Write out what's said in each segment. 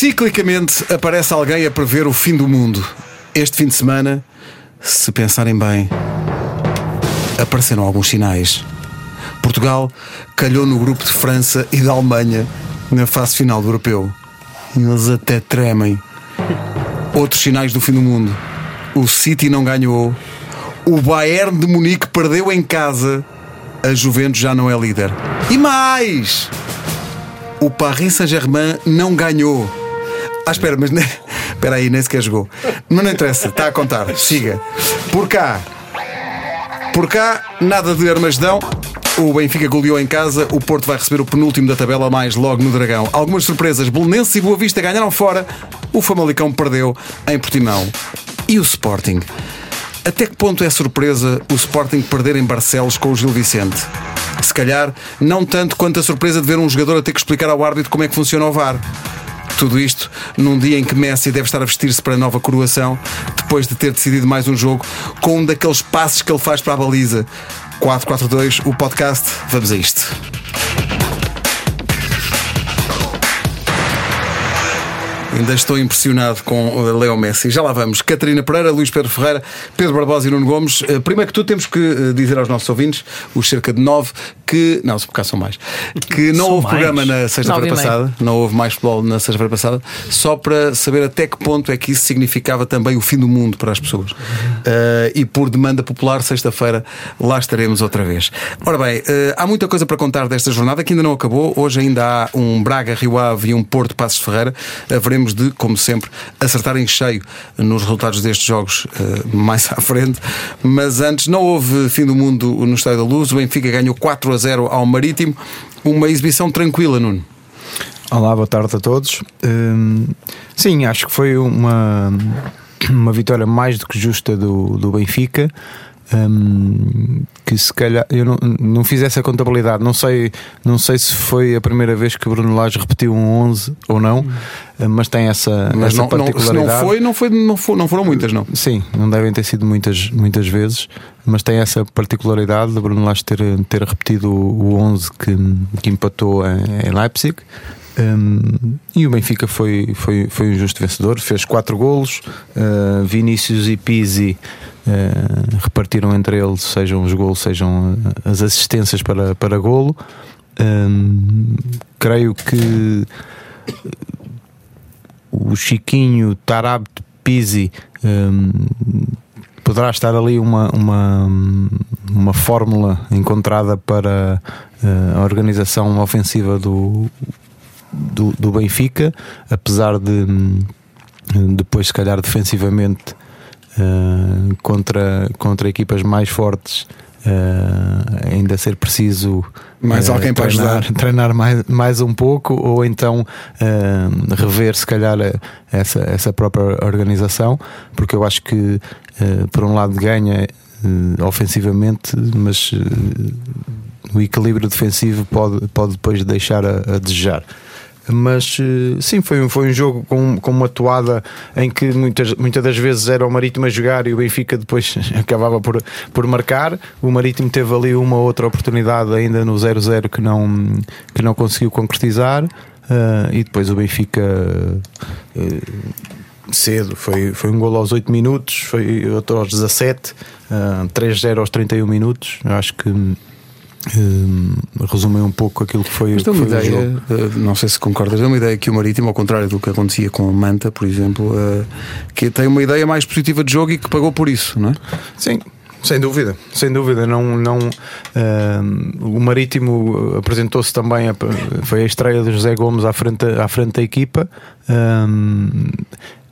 Ciclicamente aparece alguém a prever o fim do mundo. Este fim de semana, se pensarem bem, apareceram alguns sinais. Portugal calhou no grupo de França e da Alemanha na fase final do europeu. Eles até tremem. Outros sinais do fim do mundo. O City não ganhou. O Bayern de Munique perdeu em casa. A Juventus já não é líder. E mais! O Paris Saint-Germain não ganhou. Ah, espera, mas espera aí, nem sequer jogou. Mas não interessa, está a contar. Siga. Por cá. Por cá, nada de Armagedão. O Benfica goleou em casa, o Porto vai receber o penúltimo da tabela mais logo no Dragão. Algumas surpresas, Belenenses e Boa Vista ganharam fora, o Famalicão perdeu em Portimão. E o Sporting? Até que ponto é surpresa o Sporting perder em Barcelos com o Gil Vicente? Se calhar, não tanto quanto a surpresa de ver um jogador a ter que explicar ao árbitro como é que funciona o VAR. Tudo isto num dia em que Messi deve estar a vestir-se para a nova coroação, depois de ter decidido mais um jogo, com um daqueles passos que ele faz para a baliza. 442, o podcast. Vamos a isto. Ainda estou impressionado com o Leo Messi. Já lá vamos. Catarina Pereira, Luís Pedro Ferreira, Pedro Barbosa e Nuno Gomes. Eh, Primeiro que tudo, temos que eh, dizer aos nossos ouvintes, os cerca de nove, que. Não, se por cá são mais. Que não São houve mais? programa na sexta-feira passada. Não houve mais futebol na sexta-feira passada. Só para saber até que ponto é que isso significava também o fim do mundo para as pessoas. Eh, e por demanda popular, sexta-feira, lá estaremos outra vez. Ora bem, eh, há muita coisa para contar desta jornada que ainda não acabou. Hoje ainda há um Braga, Rio Ave e um Porto Passos de Ferreira. Haveremos de, como sempre, acertar em cheio nos resultados destes jogos eh, mais à frente. Mas antes, não houve fim do mundo no Estádio da Luz. O Benfica ganhou 4 a 0 ao Marítimo. Uma exibição tranquila, Nuno. Olá, boa tarde a todos. Hum, sim, acho que foi uma, uma vitória mais do que justa do, do Benfica. Hum, que se calhar eu não, não fiz essa contabilidade, não sei, não sei se foi a primeira vez que Bruno Lage repetiu um 11 ou não, mas tem essa, Mas essa não, não, se particularidade. não foi, não, foi não, foi, não foram muitas, não. Sim, não devem ter sido muitas, muitas vezes, mas tem essa particularidade de Bruno Lage ter, ter repetido o 11 que, que empatou em, em Leipzig. Um, e o Benfica foi, foi, foi um justo vencedor, fez quatro golos. Uh, Vinícius e Pizzi uh, repartiram entre eles, sejam os golos, sejam as assistências para, para golo. Um, creio que o Chiquinho, Tarab, Pizzi um, poderá estar ali uma, uma, uma fórmula encontrada para uh, a organização ofensiva do, do, do Benfica, apesar de hum, depois, se calhar, defensivamente uh, contra, contra equipas mais fortes. uh, ainda ser preciso Mais uh, alguém para treinar, ajudar. treinar mais, mais um pouco ou então uh, rever se calhar essa, essa própria organização porque eu acho que por um lado ganha ofensivamente mas o equilíbrio defensivo pode, pode depois deixar a, a desejar mas eh, sim, foi, foi um jogo com, com uma toada em que muitas, muitas das vezes era o Marítimo a jogar e o Benfica depois acabava por, por marcar. O Marítimo teve ali uma outra oportunidade ainda no 0-0 que não, que não conseguiu concretizar. eh, e depois o Benfica eh, cedo, foi, foi um golo aos 8 minutos, foi outro aos 17, eh, 3-0 aos 31 minutos. Eu acho que eh, resumem um pouco aquilo que foi, Mas que dá uma foi o ideia, jogo. eh, não sei se concordas, dá uma ideia que o Marítimo, ao contrário do que acontecia com o Manta, por exemplo, eh, que tem uma ideia mais positiva de jogo e que pagou por isso, não é? Sim, sem dúvida, sem dúvida. Não, não, ahm, o Marítimo apresentou-se também, a- foi a estreia de José Gomes à frente, à frente da equipa. Ahm,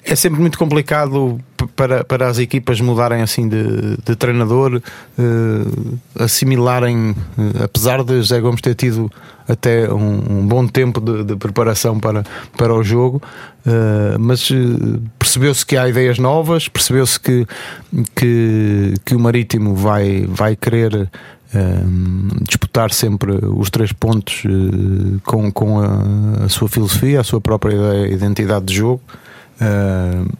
é sempre muito complicado para, para as equipas mudarem assim de, de treinador, eh, assimilarem, eh, apesar de José Gomes ter tido até um, um bom tempo de, de preparação para, para o jogo, eh, mas percebeu-se que há ideias novas, percebeu-se que, que, que o Marítimo vai, vai querer. ehm, disputar sempre os três pontos eh, com, com a, a sua filosofia, a sua própria identidade de jogo. Uh,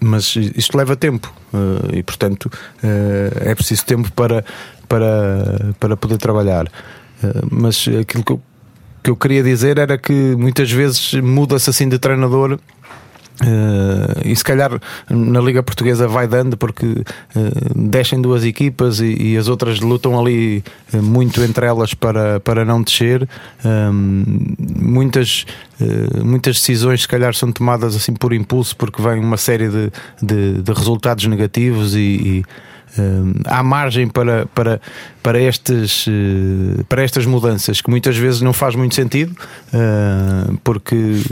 mas isto leva tempo uh, e portanto uh, é preciso tempo para, para, para poder trabalhar. Mas aquilo que eu que eu queria dizer era que muitas vezes muda-se assim de treinador Uh, e se calhar na Liga Portuguesa vai dando porque uh, descem duas equipas e, e, as outras lutam ali uh, muito entre elas para, para não descer. Um, muitas, muitas decisões se calhar são tomadas assim por impulso porque vem uma série de, de, de resultados negativos e, e há margem para, para, para, estes, para estas mudanças que muitas vezes não faz muito sentido porque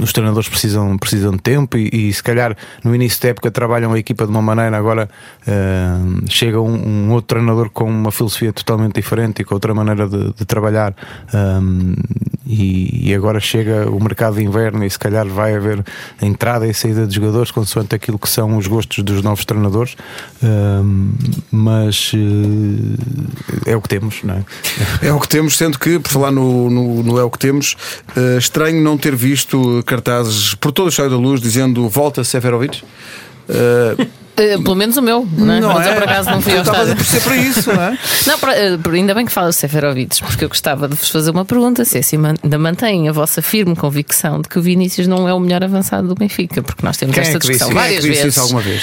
os treinadores precisam, precisam de tempo e, e, se calhar no início da época trabalham a equipa de uma maneira, agora uh, chega um, um, outro treinador com uma filosofia totalmente diferente e com outra maneira de, de trabalhar um, e, e, agora chega o mercado de inverno e se calhar vai haver entrada e saída de jogadores consoante aquilo que são os gostos dos novos treinadores, um, mas uh, é o que temos, não é? É o que temos, sendo que, por falar no, no, no é o que temos, uh, estranho não ter visto cartazes por todo o cheio da luz dizendo volta Seferovic. Uh, Uh, pelo menos o meu, não, é? não mas é? eu por acaso não fui ao estádio. por ser para isso, não é? não, para, uh, ainda bem que fala Seferovic, porque eu gostava de vos fazer uma pergunta: se assim ainda mantém a vossa firme convicção de que o Vinícius não é o melhor avançado do Benfica, porque nós temos Quem esta é discussão Quem várias é vezes. alguma vez.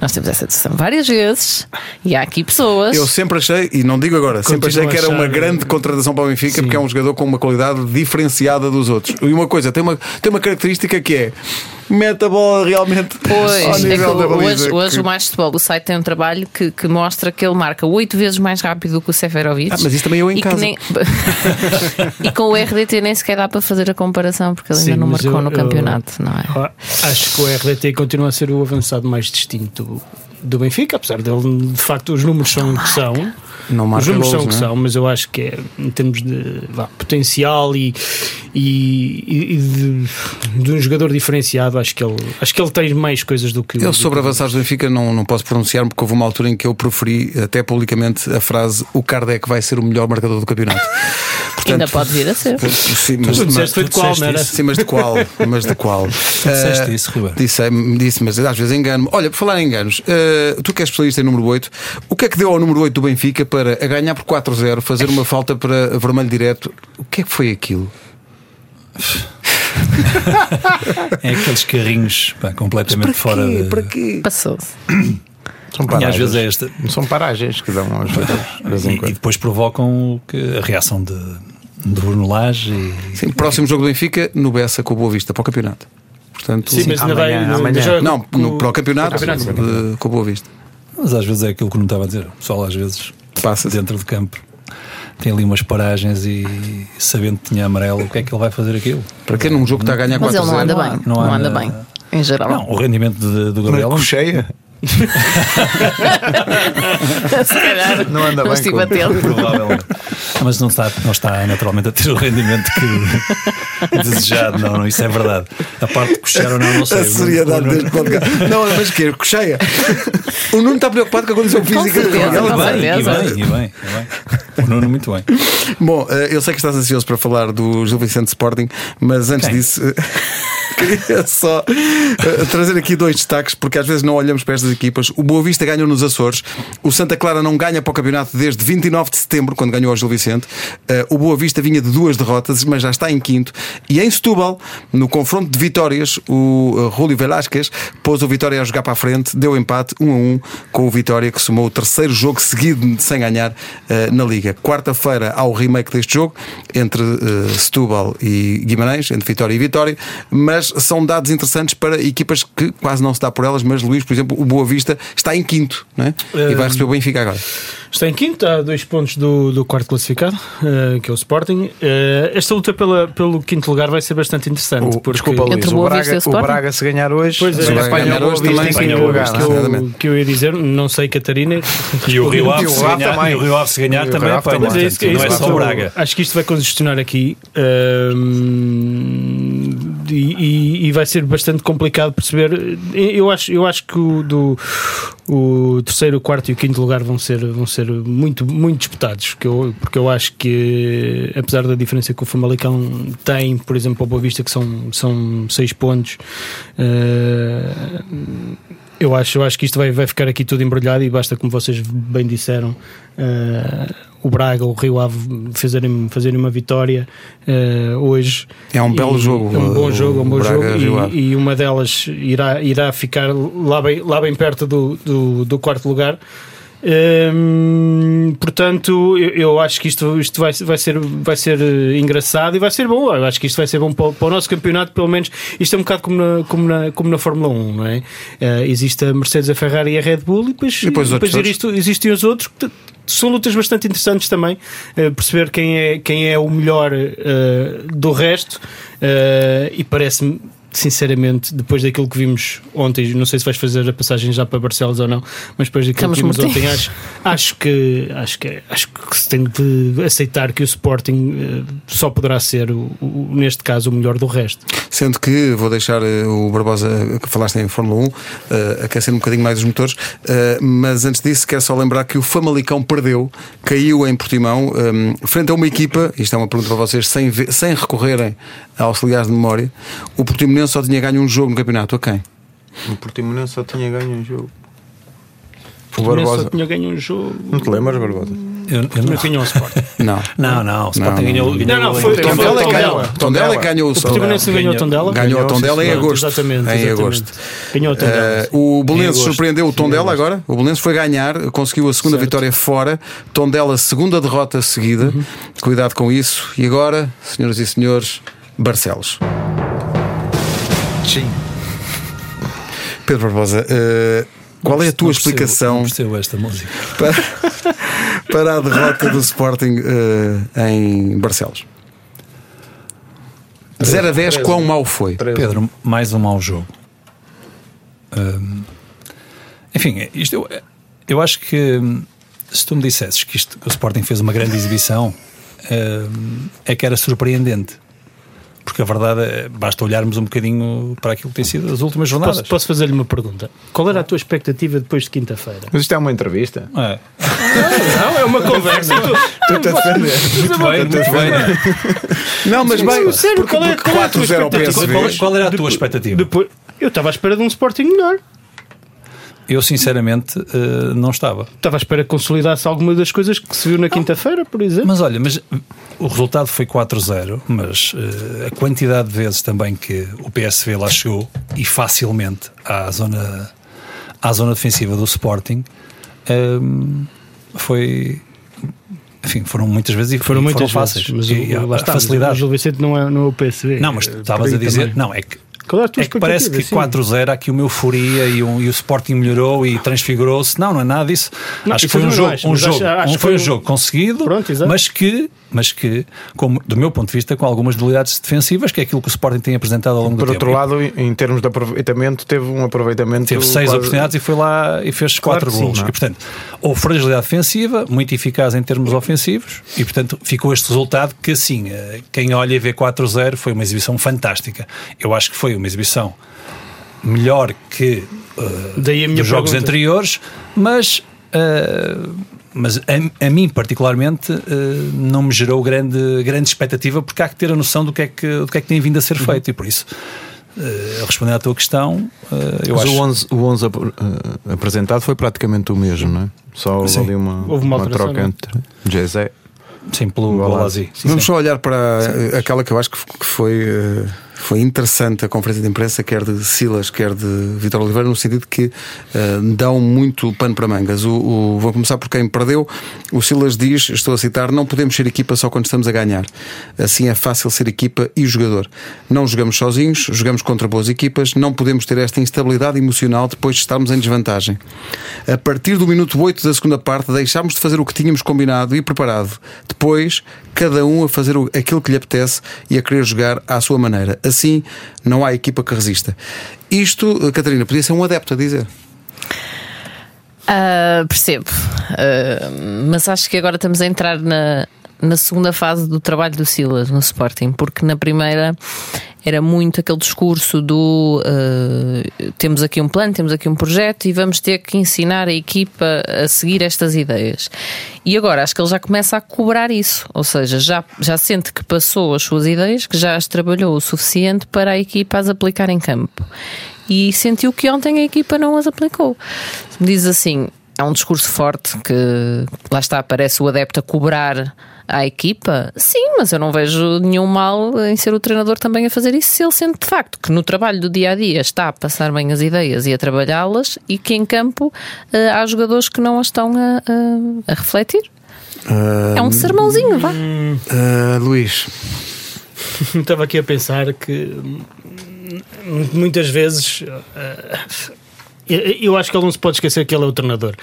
Nós temos essa discussão várias vezes e há aqui pessoas. Eu sempre achei, e não digo agora, sempre achei que era uma grande contratação para o Benfica, Sim. porque é um jogador com uma qualidade diferenciada dos outros. E uma coisa, tem uma, tem uma característica que é mete a bola realmente pois, ao nível é da baliza. Hoje, hoje o Mais Futebol, o site tem um trabalho que, que mostra que ele marca oito vezes mais rápido do que o Seferovic. Ah, mas isso também eu em casa. Nem... e com o RDT nem sequer dá para fazer a comparação, porque ele Sim, ainda não marcou eu, no campeonato, eu, não é? Acho que o RDT continua a ser o avançado mais distinto do Benfica, apesar dele, de facto, os números são o que são. Não marca Os números são o que é? são, mas eu acho que é em termos de vá, potencial e, e, e de, de, um jogador diferenciado, acho que ele, acho que ele tem mais coisas do que Eu sobre avançados do Benfica não, não posso pronunciar-me porque houve uma altura em que eu proferi até publicamente a frase o Kardec vai ser o melhor marcador do campeonato. Portanto, Ainda pode vir a ser. Sim, mas, tu disseste foi de qual, não era? Sim, mas de qual? Mas de qual? Tu disseste uh, isso, Ribeiro. Disse, disse, mas às vezes engano-me. Olha, por falar em enganos, uh, tu que és especialista em número 8, o que é que deu ao número 8 do Benfica para a ganhar por 4-0, fazer uma falta para vermelho direto? O que é que foi aquilo? é aqueles carrinhos pá, completamente fora de. Para quê? Passou-se. São paragens. às vezes é esta. São paragens que dão aos e, e depois provocam que a reação de, de Bruno Lage. E... Sim, próximo jogo do Benfica no Bessa com o Boa Vista para o campeonato. Portanto, sim, mas ainda vai no, amanhã. Não, no, para o campeonato, campeonato de, com o Boa Vista. Mas às vezes é aquilo que não estava a dizer. O pessoal às vezes passa dentro de campo tem ali umas paragens e sabendo que tinha amarelo, o que é que ele vai fazer aquilo? Para que num jogo que está a ganhar 4 Mas ele não anda bem, não, não anda, anda, bem, em geral. Não, o rendimento de, do Gabriel. Não, cheia. Se calhar não anda não bem estive atento. Provavelmente. Mas não está, não está naturalmente a ter o rendimento que desejado, não, não, isso é verdade. A parte de coxear ou não, não sei. A seriedade Nuno... deste podcast. Não, mas que coxeia. O Nuno está preocupado com a condição física dele. E bem, e bem, e bem, O Nuno, muito bem. Bom, eh, eu sei que estás ansioso para falar do Gil Vicente Sporting, mas antes Quem? disso. Queria só uh, trazer aqui dois destaques, porque às vezes não olhamos para estas equipas. O Boa Vista ganhou nos Açores, o Santa Clara não ganha para o campeonato desde 29 de setembro, quando ganhou ao Gil Vicente. Uh, o Boa Vista vinha de duas derrotas, mas já está em quinto. E em Setúbal, no confronto de vitórias, o uh, Rúlio Velasquez pôs o Vitória a jogar para a frente, deu empate 1 a 1 com o Vitória, que somou o terceiro jogo seguido sem ganhar uh, na Liga. Quarta-feira há o remake deste jogo entre uh, Setúbal e Guimarães, entre Vitória e Vitória, mas são dados interessantes para equipas que quase não se dá por elas, mas Luís, por exemplo, o Boa Vista está em quinto né? e vai receber o Benfica agora. Está em quinto, a dois pontos do, do quarto classificado, uh, que é o Sporting. Uh, esta luta pela, pelo quinto lugar vai ser bastante interessante. O, porque desculpa, Luís, o, Braga, o, Braga, se ganhar hoje, pois é, vai ganhar hoje também em quinto lugar. Que eu, que eu ia dizer, não sei, Catarina. E o Rio Ave, se ganhar, o Rio Ave se ganhar também apanha. Mas é isso, é não é só o Braga. Acho que isto vai congestionar aqui. Uh, e, e, vai ser bastante complicado perceber. Eu acho, eu acho que o, do, o terceiro, o quarto e o quinto lugar vão ser, vão ser muito, muito disputados, porque eu, porque eu acho que, apesar da diferença que o Famalicão tem, por exemplo, ao Boa Vista, que são, são seis pontos. Uh, Eu acho, eu acho que isto vai, vai ficar aqui tudo embrulhado e basta, como vocês bem disseram, uh, o Braga, o Rio Ave fazerem, fazerem uma vitória uh, hoje. É um belo jogo. É um bom jogo, é um bom Braga, jogo e, e, uma delas irá, irá ficar lá bem, lá bem perto do, do, do quarto lugar. Hum, portanto, eu, eu, acho que isto, isto vai, vai, ser, vai ser engraçado e vai ser bom. Eu acho que isto vai ser bom para, para o nosso campeonato, pelo menos. Isto é um bocado como na, como na, como na Fórmula 1, não é? Uh, existe a Mercedes, a Ferrari e a Red Bull, e depois, e depois, depois isto, existem os outros que são lutas bastante interessantes também. Uh, perceber quem é, quem é o melhor uh, do resto, e parece-me sinceramente, depois daquilo que vimos ontem, não sei se vais fazer a passagem já para Barcelos ou não, mas depois daquilo Estamos que vimos ontem, acho, acho, que, acho, que, acho que se tem de aceitar que o Sporting uh, só poderá ser, o, o, neste caso, o melhor do resto. Sendo que vou deixar uh, o Barbosa, que falaste em Fórmula 1, uh, aquecer um bocadinho mais os motores, mas antes disso, quero só lembrar que o Famalicão perdeu, caiu em Portimão, um, frente a uma equipa, isto é uma pergunta para vocês, sem, sem recorrerem a auxiliares de memória, o Portimonense só tinha ganho um jogo no campeonato. A quem? O Portimonense só tinha ganho um jogo. O Barbosa só tinha ganho um jogo. Não te lembras, Barbosa? Eu, eu não ganhou o Sport. Não. Não, não. O Sporting ganhou, Não, não, foi o Tondela que ganhou. Tondela ganhou o Sport. O Portimonense ganhou o Tondela. Ganhou o Tondela em agosto. Exatamente. Em agosto. Ganhou o Tondela. O Belenenses surpreendeu o Tondela agora. O Belenenses foi ganhar, conseguiu a segunda vitória fora. Tondela, segunda derrota seguida. Cuidado com isso. E agora, senhoras e senhores, Barcelos. Sim. Pedro Barbosa, uh, qual é a tua explicação percebo esta música. Para, para, a derrota do Sporting uh, em Barcelos? De 0 a 10, quão mau foi? Pedro, mais um mau jogo. Um, enfim, isto eu, eu acho que se tu me dissesses que, isto, que o Sporting fez uma grande exibição, um, é que era surpreendente porque a verdade é, basta olharmos um bocadinho para aquilo que tem sido as últimas jornadas. Posso, posso fazer-lhe uma pergunta? Qual era a tua expectativa depois de quinta-feira? Mas isto é uma entrevista? É. Não, é uma conversa. tu te defender. Muito bem, muito bem. Não, mas bem, sério, porque, qual, é, porque 4-0 ao PSV. Qual, qual era a tua expectativa? Depois, eu estava à espera de um Sporting melhor. Eu, sinceramente, uh, não estava. Estava à espera que consolidasse alguma das coisas que se viu na quinta-feira, por exemplo. Mas olha, mas o resultado foi 4-0, mas uh, a quantidade de vezes também que o PSV lá chegou e facilmente à zona, à zona defensiva do Sporting uh, foi. Enfim, foram muitas vezes e foram, muitas foram fáceis. Vezes, mas e, o, a, facilidade. O Gil Vicente não é, não é o PSV. Não, mas tu estavas a dizer. Não, é que qual é, é que parece que 4-0 há aqui uma euforia e, um, e o Sporting melhorou e transfigurou-se. Não, não é nada disso. Não, acho que foi um jogo, mais, um jogo, acho, acho foi um jogo conseguido, Pronto, mas que, mas que como, do meu ponto de vista, com algumas debilidades defensivas, que é aquilo que o Sporting tem apresentado ao longo Por do tempo. Por outro lado, em termos de aproveitamento, teve um aproveitamento. Teve seis quase... oportunidades e foi lá e fez claro quatro gols. E, portanto, houve fragilidade defensiva, muito eficaz em termos ofensivos, e portanto ficou este resultado que, assim, eh, quem olha e vê 4-0 foi uma exibição fantástica. Eu acho que foi uma exibição melhor que uh, dos jogos pergunta. anteriores, mas, uh, mas a, a, mim particularmente uh, não me gerou grande, grande expectativa porque há que ter a noção do que é que, do que, é que tem vindo a ser uhum. feito e por isso Uh, respondendo à tua questão, uh, eu Mas acho... o 11, o 11 ap uh, apresentado foi praticamente o mesmo, não é? Só houve ali uma, houve uma, uma troca entre Jezé. Sim, pelo Golazi. Vamos só olhar para sim. aquela que eu acho que foi foi interessante a conferência de imprensa, quer de Silas, quer de Vitor Oliveira, no sentido que uh, dão muito pano para mangas. O, o, vou começar por quem perdeu. O Silas diz, estou a citar, não podemos ser equipa só quando estamos a ganhar. Assim é fácil ser equipa e jogador. Não jogamos sozinhos, jogamos contra boas equipas, não podemos ter esta instabilidade emocional depois de estarmos em desvantagem. A partir do minuto 8 da segunda parte, deixámos de fazer o que tínhamos combinado e preparado. Depois, cada um a fazer aquilo que lhe apetece e a querer jogar à sua maneira. Assim, não há equipa que resista. Isto, Catarina, podia ser um adepto a dizer. Uh, percebo, uh, mas acho que agora estamos a entrar na, na segunda fase do trabalho do Silas no Sporting, porque na primeira era muito aquele discurso do uh, temos aqui um plano, temos aqui um projeto e vamos ter que ensinar a equipa a seguir estas ideias. E agora acho que ele já começa a cobrar isso, ou seja, já, já sente que passou as suas ideias, que já as trabalhou o suficiente para a equipa as aplicar em campo. e sentiu que ontem a equipa não as aplicou. Diz assim: há um discurso forte que lá está, parece o adepto a cobrar à equipa, sim, mas eu não vejo nenhum mal em ser o treinador também a fazer isso, se ele sente de facto que no trabalho do dia a dia está a passar bem as ideias e a trabalhá-las e que em campo uh, há jogadores que não as estão a, a, a refletir. Uh, é um sermãozinho, vá. Uh, Luís. Estava aqui a pensar que muitas vezes eu acho que ele não se pode esquecer que ele é o treinador.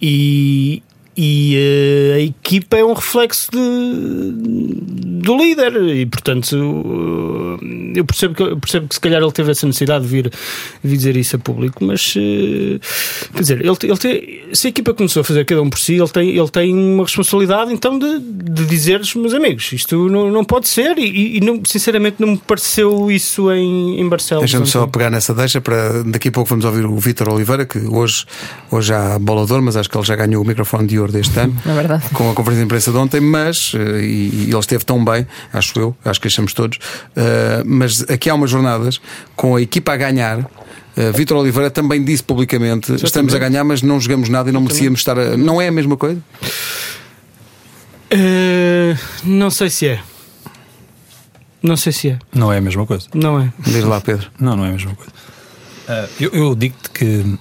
E, e uh, a equipa é um reflexo de, do líder. E portanto uh, eu percebo que, percebo que se calhar ele teve essa necessidade de vir, dizer isso a público mas uh, quer dizer ele, ele tem, se a equipa começou a fazer cada um por si ele tem, ele tem uma responsabilidade então de, de dizer-lhes meus amigos isto não, não pode ser. E, e não, sinceramente não me pareceu isso em, em Barcelona. Deixa-me só pegar nessa deixa para daqui a pouco vamos ouvir o Vítor Oliveira que hoje, hoje há bolador mas acho que ele já ganhou o microfone de ouro deste ano, é com a conferência de imprensa de ontem, mas, eh, e, e ele esteve tão bem, acho eu, acho que achamos todos, uh, mas aqui há umas jornadas com a equipa a ganhar. Uh, Vítor Oliveira também disse publicamente: estamos a ganhar, mas não jogamos nada e não merecíamos estar. A... Não é a mesma coisa? Uh, não sei se é. Não sei se é. Não é a mesma coisa. Não é. Diz lá, Pedro. Não, não é a mesma coisa. Uh, eu, eu digo-te que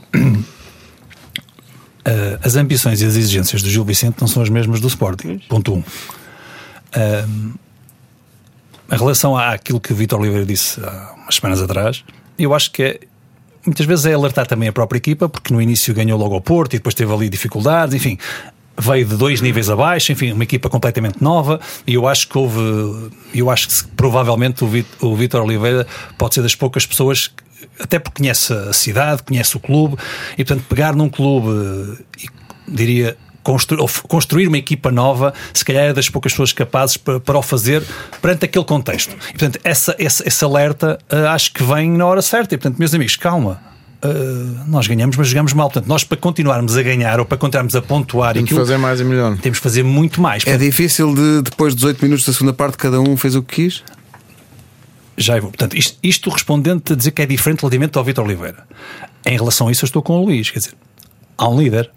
uh, as ambições e as exigências do Gil Vicente não são as mesmas do Sporting. Ponto 1. Um. Uh, em relação àquilo que o Vitor Oliveira disse há umas semanas atrás, eu acho que é, muitas vezes é alertar também a própria equipa, porque no início ganhou logo ao Porto e depois teve ali dificuldades, enfim, veio de dois níveis abaixo, enfim, uma equipa completamente nova, e eu acho que houve, eu acho que provavelmente o Vitor Oliveira pode ser das poucas pessoas até porque conhece a cidade, conhece o clube, e portanto pegar num clube e diria construir, construir uma equipa nova, se calhar é das poucas pessoas capazes para, para o fazer perante aquele contexto. E, portanto, essa, esse, esse alerta uh, acho que vem na hora certa. E, portanto, meus amigos, calma. Uh, nós ganhamos, mas jogamos mal. Portanto, nós para continuarmos a ganhar ou para continuarmos a pontuar temos aquilo, fazer mais e melhor. Temos que fazer muito mais. É difícil de depois de 18 minutos da segunda parte, cada um fez o que quis? Já vou. Portanto, isto, isto respondendo a dizer que é diferente relativamente ao Vitor Oliveira. Em relação a isso, eu estou com o Luís. Quer dizer, há um líder.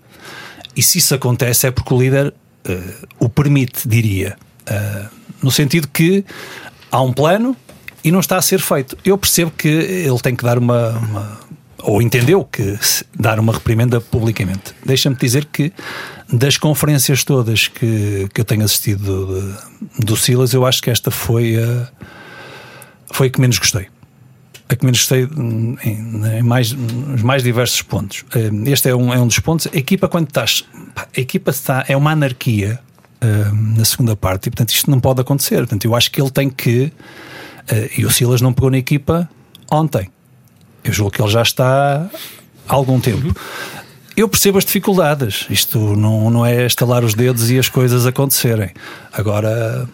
E se isso acontece é porque o líder uh, o permite, diria. Uh, no sentido que há um plano e não está a ser feito. Eu percebo que ele tem que dar uma, uma ou entendeu que dar uma reprimenda publicamente. Deixa-me dizer que das conferências todas que, que eu tenho assistido do, do Silas, eu acho que esta foi a foi a que menos gostei. A que menos gostei em, em mais, nos mais diversos pontos. Eh, este é um, é um dos pontos. A equipa, quando estás. A equipa está. É uma anarquia uh, na segunda parte e, portanto, isto não pode acontecer. Portanto, eu acho que ele tem que. Uh, e o Silas não pegou na equipa ontem. Eu julgo que ele já está há algum tempo. Uhum. Eu percebo as dificuldades. Isto não, não é estalar os dedos e as coisas acontecerem. Agora,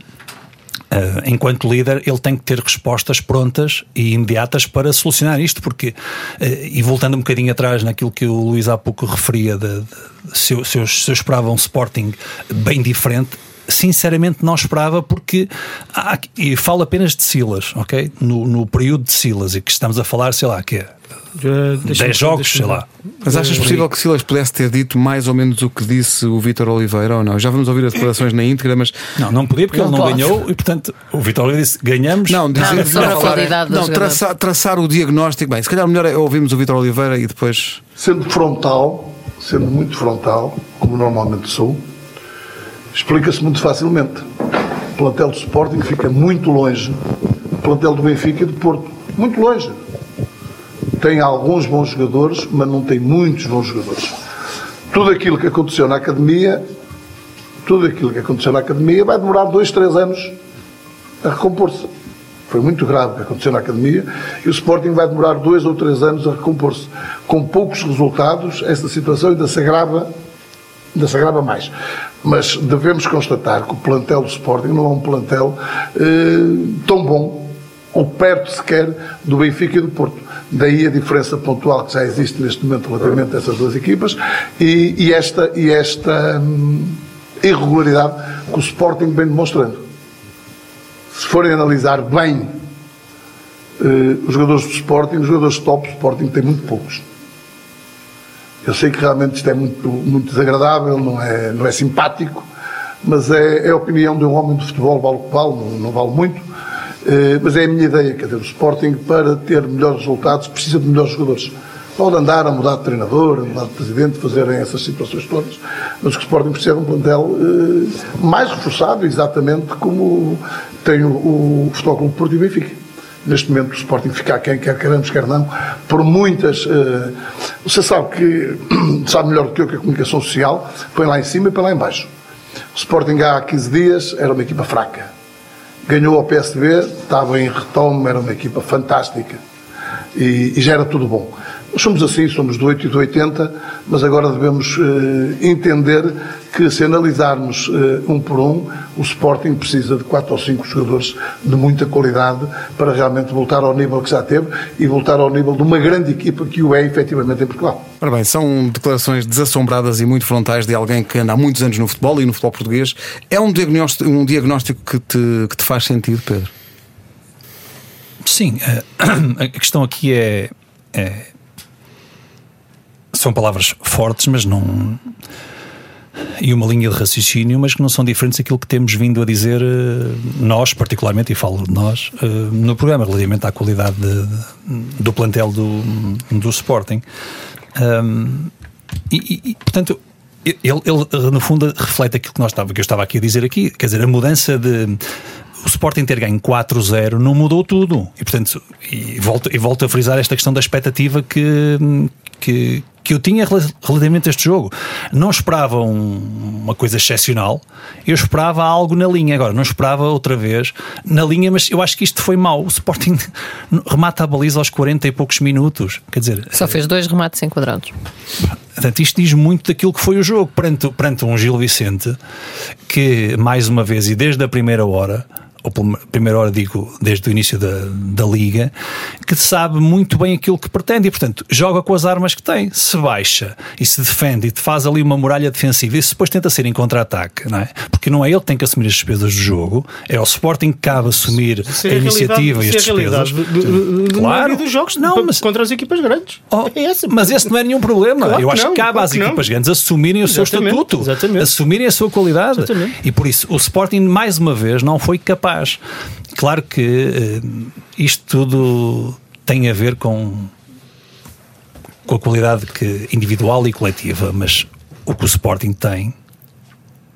Uh, enquanto líder, ele tem que ter respostas prontas e imediatas para solucionar isto, porque, uh, e voltando um bocadinho atrás naquilo que o Luís há pouco referia, de, de, se, eu, se, eu, se eu esperava um Sporting bem diferente, sinceramente não esperava porque há, e falo apenas de Silas, ok? No, no período de Silas e que estamos a falar, sei lá, que é 10 jogos, sei lá. Mas achas possível que Silas pudesse ter dito mais ou menos o que disse o Vítor Oliveira ou não? Já vamos ouvir as declarações na íntegra, mas. Não, não podia porque ele não, ganhou e, portanto, o Vítor Oliveira disse ganhamos. Não, dizer, não, não, falar, não traçar, traçar o diagnóstico. Bem, se calhar melhor é ouvirmos o Vítor Oliveira e depois. Sendo frontal, sendo muito frontal, como normalmente sou, explica-se muito facilmente. O plantel do Sporting fica muito longe do plantel do Benfica e do Porto. Muito longe tem alguns bons jogadores, mas não tem muitos bons jogadores. Tudo aquilo que aconteceu na academia, tudo aquilo que aconteceu na academia vai demorar dois, três anos a recompor-se. Foi muito grave o que aconteceu na academia e o Sporting vai demorar dois ou três anos a recompor-se. Com poucos resultados, esta situação ainda se agrava, ainda se agrava mais. Mas devemos constatar que o plantel do Sporting não é um plantel eh, tão bom, ou perto sequer, do Benfica e do Porto. Daí a diferença pontual que já existe neste momento relativamente a essas duas equipas e, e esta, e esta hum, irregularidade que o Sporting vem demonstrando. Se forem analisar bem Uh, os jogadores do Sporting, os jogadores top do Sporting tem muito poucos. Eu sei que realmente isto é muito, muito desagradável, não é, não é simpático, mas é, é a opinião de um homem de futebol, vale o que vale, não, não vale muito, mas é a minha ideia, quer dizer, o Sporting para ter melhores resultados precisa de melhores jogadores. Pode andar a mudar de treinador, a mudar de presidente, fazerem essas situações todas, mas o Sporting precisa de um plantel eh, mais reforçado, exatamente como tem o, o Futebol Clube Porto e Benfica. Neste momento o Sporting fica quem quer queremos, quer não, por muitas. Eh, você sabe que sabe melhor do que eu que a comunicação social põe lá em cima e põe lá em baixo. O Sporting há 15 dias era uma equipa fraca. Ganhou ao PSV, estava em retome, era uma equipa fantástica. E, e já era tudo bom. Somos assim, somos do 8 e do 80, mas agora devemos eh, entender que se analisarmos eh, um por um, o Sporting precisa de 4 ou 5 jogadores de muita qualidade para realmente voltar ao nível que já teve e voltar ao nível de uma grande equipa que o é efetivamente em Portugal. Ora bem, são declarações desassombradas e muito frontais de alguém que anda há muitos anos no futebol e no futebol português. É um diagnóstico, um diagnóstico que, te, que te faz sentido, Pedro? Sim, eh, a questão aqui é, é são palavras fortes, mas não. E uma linha de raciocínio, mas que não são diferentes daquilo que temos vindo a dizer eh, nós, particularmente, e falo de nós, eh, no programa, relativamente à qualidade de, do plantel do, do Sporting. Um, e, e, portanto, ele, ele, no fundo reflete aquilo que, nós estava, que eu estava aqui a dizer aqui, quer dizer, a mudança de o Sporting ter ganho 4-0 não mudou tudo. E, portanto, e volto, e volto a frisar esta questão da expectativa que, que, que eu tinha relativamente a este jogo. Não esperava um, uma coisa excepcional, eu esperava algo na linha. Agora, não esperava outra vez na linha, mas eu acho que isto foi mau. O Sporting remata a baliza aos 40 e poucos minutos. Quer dizer, só fez dois remates enquadrados. Portanto, isto diz muito daquilo que foi o jogo perante, perante um Gil Vicente que, mais uma vez, e desde a primeira hora ou pela primeira hora digo, desde o início da, da Liga, que sabe muito bem aquilo que pretende e, portanto, joga com as armas que tem. Se baixa e se defende e faz ali uma muralha defensiva e se depois tenta ser em contra-ataque, não é? Porque não é ele que tem que assumir as despesas do jogo, é o Sporting que cabe assumir a, a, iniciativa e as despesas. Do, do, do, claro. dos jogos não, mas, contra as equipas grandes. Oh, é essa. Mas esse não é nenhum problema. Claro Eu acho que, que cabe claro às que equipas grandes assumirem o Exatamente. seu estatuto, Exatamente. assumirem a sua qualidade. Exatamente. E por isso o Sporting, mais uma vez, não foi capaz faz. Claro que uh, isto tudo tem a ver com, com a qualidade que, individual e coletiva, mas o que o Sporting tem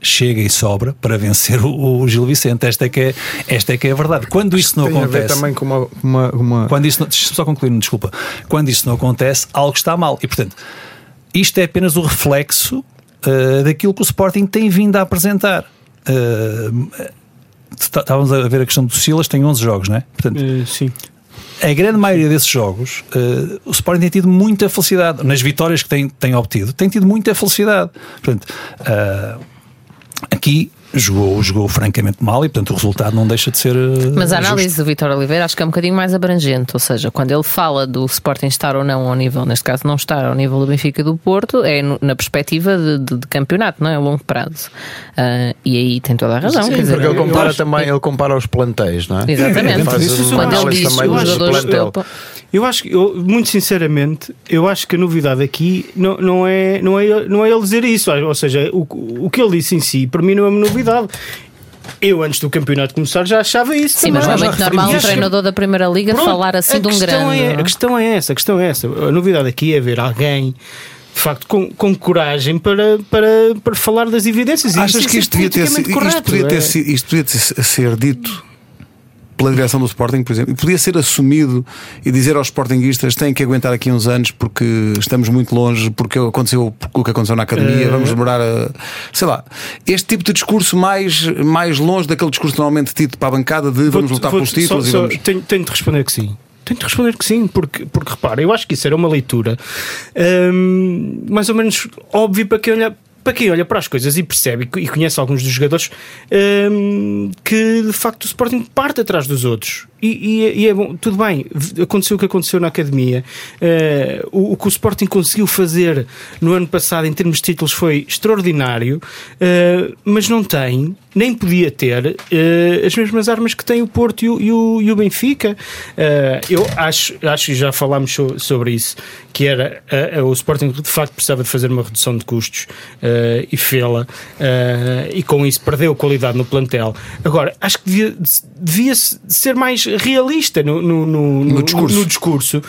chega e sobra para vencer o, o, Gil Vicente. Esta é que é, esta é, que é a verdade. Quando isso não acontece. também com uma. uma, uma... Quando isso não, só concluir, desculpa. Quando isso não acontece, algo está mal. E portanto, isto é apenas o reflexo uh, daquilo que o Sporting tem vindo a apresentar. Uh, estávamos a ver a questão do Silas, tem 11 jogos, não é? Portanto, uh, sim. A grande maioria desses jogos, uh, o Sporting tem tido muita felicidade. Nas vitórias que tem, tem obtido, tem tido muita felicidade. Portanto, uh, aqui jogou, jogou francamente mal e, portanto, o resultado não deixa de ser. Eh, Mas a análise justo. do Vitor Oliveira acho que é um bocadinho mais abrangente, ou seja, quando ele fala do Sporting estar ou não ao nível, neste caso não estar ao nível do Benfica e do Porto, é no, na perspectiva de, de, de, campeonato, não é? A longo prazo. Uh, e aí tem toda a razão. Sim, dizer, porque ele compara também, ele compara os plantéis, não é? Exatamente. Faz quando ele diz os jogadores. Eu acho que, eu, muito sinceramente, eu acho que a novidade aqui não, não, é, não, é, não é ele dizer isso. Ou seja, o, o que ele disse em si, para mim, não é uma novidade. Eu, antes do campeonato começar, já achava isso. Sim, também. mas não é muito normal um treinador da Primeira Liga Pronto, falar assim de um grande. É, a questão é essa, a questão é essa. A novidade aqui é ver alguém de facto, com, com coragem para, para, para falar das evidências. Achas que isto devia ter, isto, podia ter, é? isto podia ter, ser dito pela direção do Sporting, por exemplo, e podia ser assumido e dizer aos Sportingistas têm que aguentar aqui uns anos porque estamos muito longe, porque aconteceu o que aconteceu na academia, uh... vamos demorar a. sei lá. Este tipo de discurso mais, mais longe daquele discurso normalmente tido para a bancada de vamos lutar pelos títulos só, e vamos. Tenho, tenho de responder que sim. Tenho de responder que sim, porque, porque repara, eu acho que isso era uma leitura hum, mais ou menos óbvia para quem olha para quem olha para as coisas e percebe e conhece alguns dos jogadores um, que de facto o Sporting parte atrás dos outros e, e, e, é bom, tudo bem, aconteceu o que aconteceu na academia. Uh, o, o, que o Sporting conseguiu fazer no ano passado em termos de títulos foi extraordinário, uh, mas não tem nem podia ter uh, as mesmas armas que tem o Porto e o, e o, e o Benfica. Eu acho, acho que já falámos so, sobre isso, que era o Sporting de facto precisava de fazer uma redução de custos e fê-la, e com isso perdeu qualidade no plantel. Agora, acho que devia, devia ser mais realista no, no, no, no discurso. No, discurso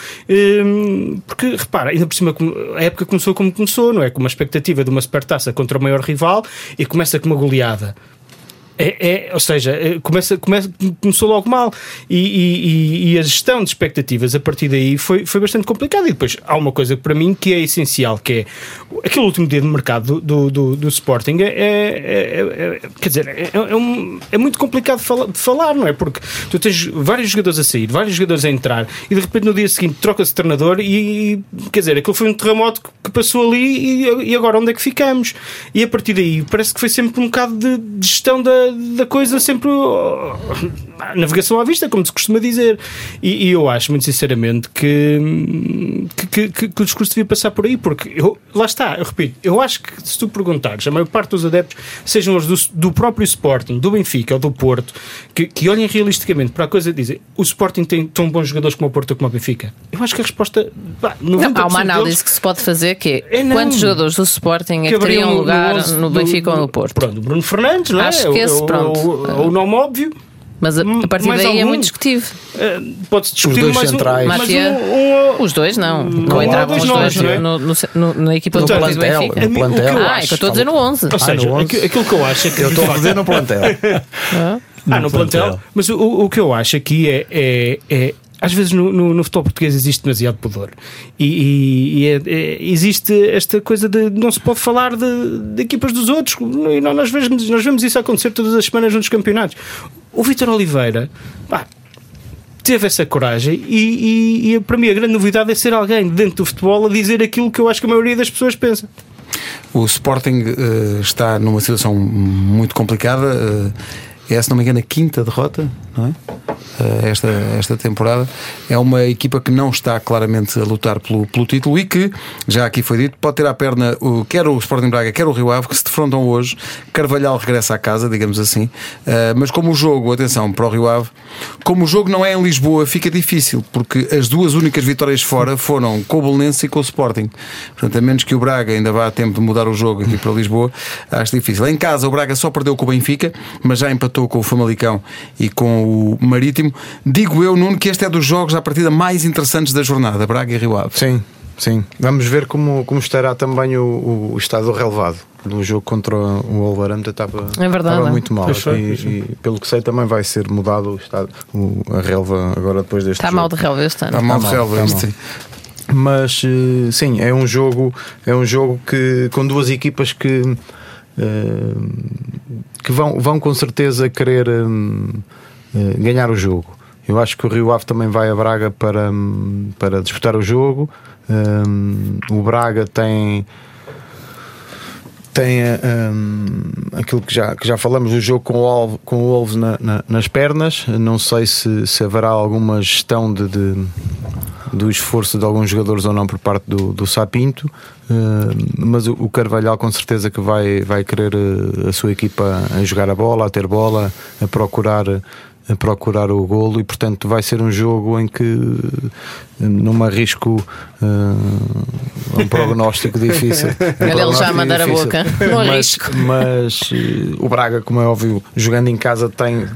porque, repara, ainda por cima a época começou como começou, não é? Com uma expectativa de uma supertaça contra o maior rival e começa com uma goleada. É, é, ou seja, é, começa, começa, começou logo mal e, e, e, a gestão de expectativas a partir daí foi, foi bastante complicada. E depois há uma coisa para mim que é essencial, que é aquele último dia de mercado do, do, do Sporting é, é, é quer dizer, é, um, é, muito complicado de falar, de falar, não é? Porque tu tens vários jogadores a sair, vários jogadores a entrar e de repente no dia seguinte troca-se de treinador e quer dizer, aquilo foi um terremoto que passou ali e, e agora onde é que ficamos? E a partir daí parece que foi sempre um bocado de, de gestão da da coisa sempre navegação à vista, como se costuma dizer. E, e eu acho, muito sinceramente, que, que, que, que, o discurso devia passar por aí, porque eu, lá está, eu repito, eu acho que se tu perguntares, a maior parte dos adeptos, sejam os do, do próprio Sporting, do Benfica ou do Porto, que, que olhem realisticamente para a coisa e dizem o Sporting tem tão bons jogadores como o Porto ou como o Benfica. Eu acho que a resposta. Pá, não, há uma análise deles, que se pode fazer que é, é quantos jogadores do Sporting é que teriam lugar no, no, Benfica ou no Porto? Pronto, Bruno Fernandes, não é? Acho que esse, pronto. O, o nome óbvio. Mas a, a partir daí algum, é muito discutível. Uh, Pode-se discutir os dois centrais. Um, um, um, os dois não. Não, não entravam os dois é? no, no, no, na equipa no do plantel, do Benfica. No plantel. Ah, é que eu estou a dizer no 11. Ou seja, ah, 11. aquilo que eu acho é que. Eu estou a dizer no plantel. ah, no, no plantel. plantel. Mas o, o que eu acho aqui é, é, é às vezes no, no, no, futebol português existe demasiado pudor e, e, e é, é, existe esta coisa de não se pode falar de, de equipas dos outros e nós, vemos, nós vemos isso acontecer todas as semanas nos campeonatos. O Vitor Oliveira pá, teve essa coragem e, e, para mim a grande novidade é ser alguém dentro do futebol a dizer aquilo que eu acho que a maioria das pessoas pensa. O Sporting uh, está numa situação muito complicada. Uh, é, se não me engano, a quinta derrota, não é? Eh, esta, esta temporada. É uma equipa que não está claramente a lutar pelo, pelo título e que, já aqui foi dito, pode ter à perna o, quer o Sporting Braga, quer o Rio Ave, que se defrontam hoje. Carvalhal regressa à casa, digamos assim. Uh, mas como o jogo, atenção, para o Rio Ave, como o jogo não é em Lisboa, fica difícil, porque as duas únicas vitórias fora foram com o Belenense e com o Sporting. Portanto, a menos que o Braga ainda vá a tempo de mudar o jogo aqui para Lisboa, acho difícil. Em casa, o Braga só perdeu com o Benfica, mas já empatou com o Famalicão e com o Marítimo. Digo eu, Nuno, que este é dos jogos à partida mais interessantes da jornada, Braga e Rio Ave. Sim, sim. Vamos ver como, como estará também o, o estado relevado. No jogo contra o Wolverhampton estava, é verdade, estava muito mal. E, e, pelo que sei, também vai ser mudado o estado, o, a relva agora depois deste Está jogo. mal de relva este ano. Está mal de relva este. Mas eh, sim, é um jogo, é um jogo que com duas equipas que, uh, que vão, vão com certeza querer. Um, eh, ganhar o jogo. Eu acho que o Rio Ave também vai a Braga para, para disputar o jogo. Um, o Braga tem tem um, aquilo que já, que já falamos, o jogo com o Wolves, com o Wolves na, na, nas pernas. Não sei se, se haverá alguma gestão de, de, do esforço de alguns jogadores ou não por parte do, do Sapinto, uh, mas o, o, Carvalhal com certeza que vai, vai querer uh, a sua equipa a jogar a bola, a ter bola, a procurar a procurar o golo e portanto vai ser um jogo em que não me arrisco uh, um prognóstico difícil. Um ele já a mandar difícil. a boca. Não mas, mas uh, o Braga, como é óbvio, jogando em casa tem uh,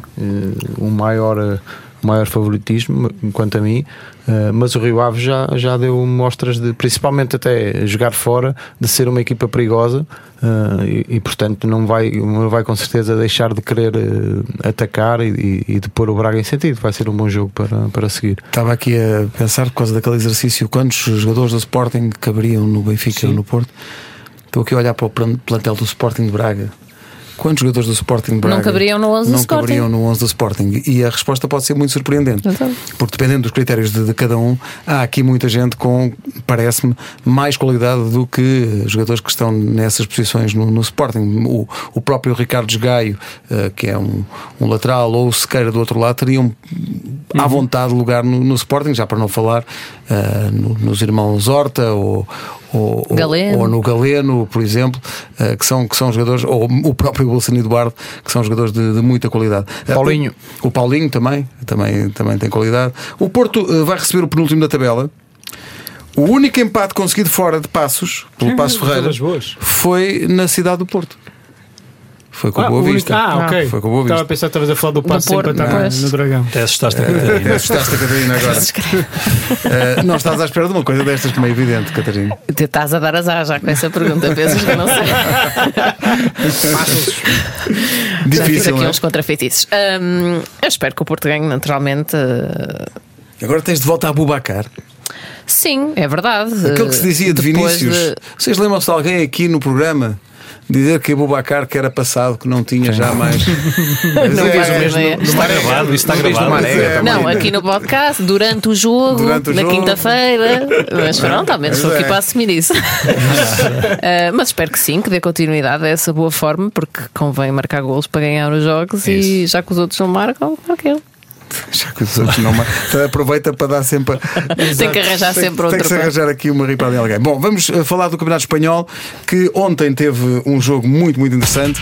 um maior maior favoritismo, quanto a mim, uh, mas o Rio Ave já, já deu mostras de, principalmente até jogar fora, de ser uma equipa perigosa uh, e, e, portanto não vai, não vai com certeza deixar de querer uh, atacar e, e, de pôr o Braga em sentido. Vai ser um bom jogo para, para seguir. Estava aqui a pensar, por causa daquele exercício, quantos jogadores do Sporting caberiam no Benfica Sim. ou no Porto. Estou aqui a olhar para o plantel do Sporting de Braga quantos jogadores do Sporting Braga não caberiam no 11 do não Sporting? caberiam no 11 do Sporting? E a resposta pode ser muito surpreendente. Exato. Porque dependendo dos critérios de, de cada um, há aqui muita gente com, parece-me, mais qualidade do que jogadores que estão nessas posições no, no Sporting. O, o próprio Ricardo Gaio, eh, que é um, um lateral, ou o Sequeira do outro lado, teriam à vontade lugar no, no Sporting, já para não falar eh, no- nos irmãos Horta ou, ou, ou- Galeno. ou no Galeno, por exemplo, eh, que, são, que são jogadores, ou o próprio Bolsonaro Eduardo, que são jogadores de, de muita qualidade. Eh, Paulinho. O Paulinho também, também, também tem qualidade. O Porto eh, vai receber o penúltimo da tabela. O único empate conseguido fora de Passos, pelo Passo Ferreira, foi na cidade do Porto. Foi com a Ah, Boa o único- Vista. Ah, ok. Foi com a Boa Estava a Vista. pensar que estavas a falar do passo sempre não. no Dragão. Até assustaste a Eh, Catarina. Assustaste a Catarina agora. Eh, não estás à espera de uma coisa destas como é evidente, Catarina. Te Estás a dar azar já com essa pergunta, pensas que eu não sei. Já fiz Difícil, aqui não é? uns contrafeitiços. Hum, eu espero que o Porto ganhe naturalmente. uh, Agora tens de volta a Bubacar. Sim, é verdade. Aquilo que se dizia de Depois Vinícius. de- Vocês lembram-se de alguém aqui no programa dizer que Bubacar que era passado, que não tinha já mais. Não É, faz a mesma ideia. Está gravado, isso está diz gravado. Marega. Não, aqui no podcast, durante o jogo, Durante o na quinta-feira. Mas pronto, ao menos estou aqui é. para assumir isso. Uh, mas espero que sim, que dê continuidade a essa boa forma, porque convém marcar golos para ganhar os jogos e já que os outros não marcam, ok. Já que os outros não. Então aproveita para dar sempre. Tem que arranjar Tem- sempre Tem outra que se arranjar aqui uma ripada de alguém. Bom, vamos eh, falar do Campeonato Espanhol, que ontem teve um jogo muito, muito interessante.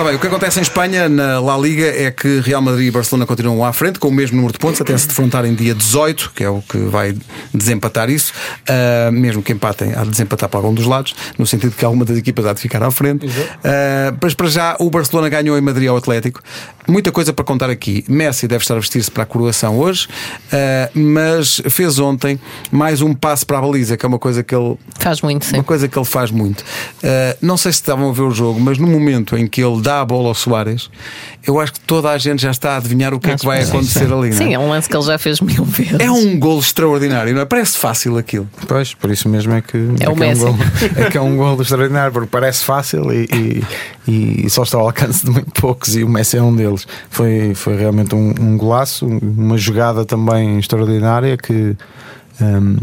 Ora bem, o que acontece em Espanha, na La Liga, é que Real Madrid e Barcelona continuam à frente com o mesmo número de pontos, até se defrontarem dia 18, que é o que vai desempatar isso. Ah, mesmo que empatem, há de desempatar para algum dos lados, no sentido que alguma das equipas há de ficar à frente. Ah, mas para já, o Barcelona ganhou em Madrid ao Atlético. Muita coisa para contar aqui. Messi deve estar a vestir-se para a coroação hoje, ah, mas fez ontem mais um passo para a baliza, que é uma coisa que ele Faz muito, sim. uma coisa que ele faz muito. Uh, não sei se estavam a ver o jogo, mas no momento em que ele dá a bola ao Soares, eu acho que toda a gente já está a adivinhar o que é que vai acontecer ali. não Sim, é? é um lance que ele já fez mil vezes. É um golo extraordinário, não é? Parece fácil aquilo. Pois, por isso mesmo é que É o que Messi. um gol, é que é um gol extraordinário, porque parece fácil e, e- e só está ao alcance de muito poucos, e o Messi é um deles. Foi, foi realmente um, um golaço, uma jogada também extraordinária que. hum,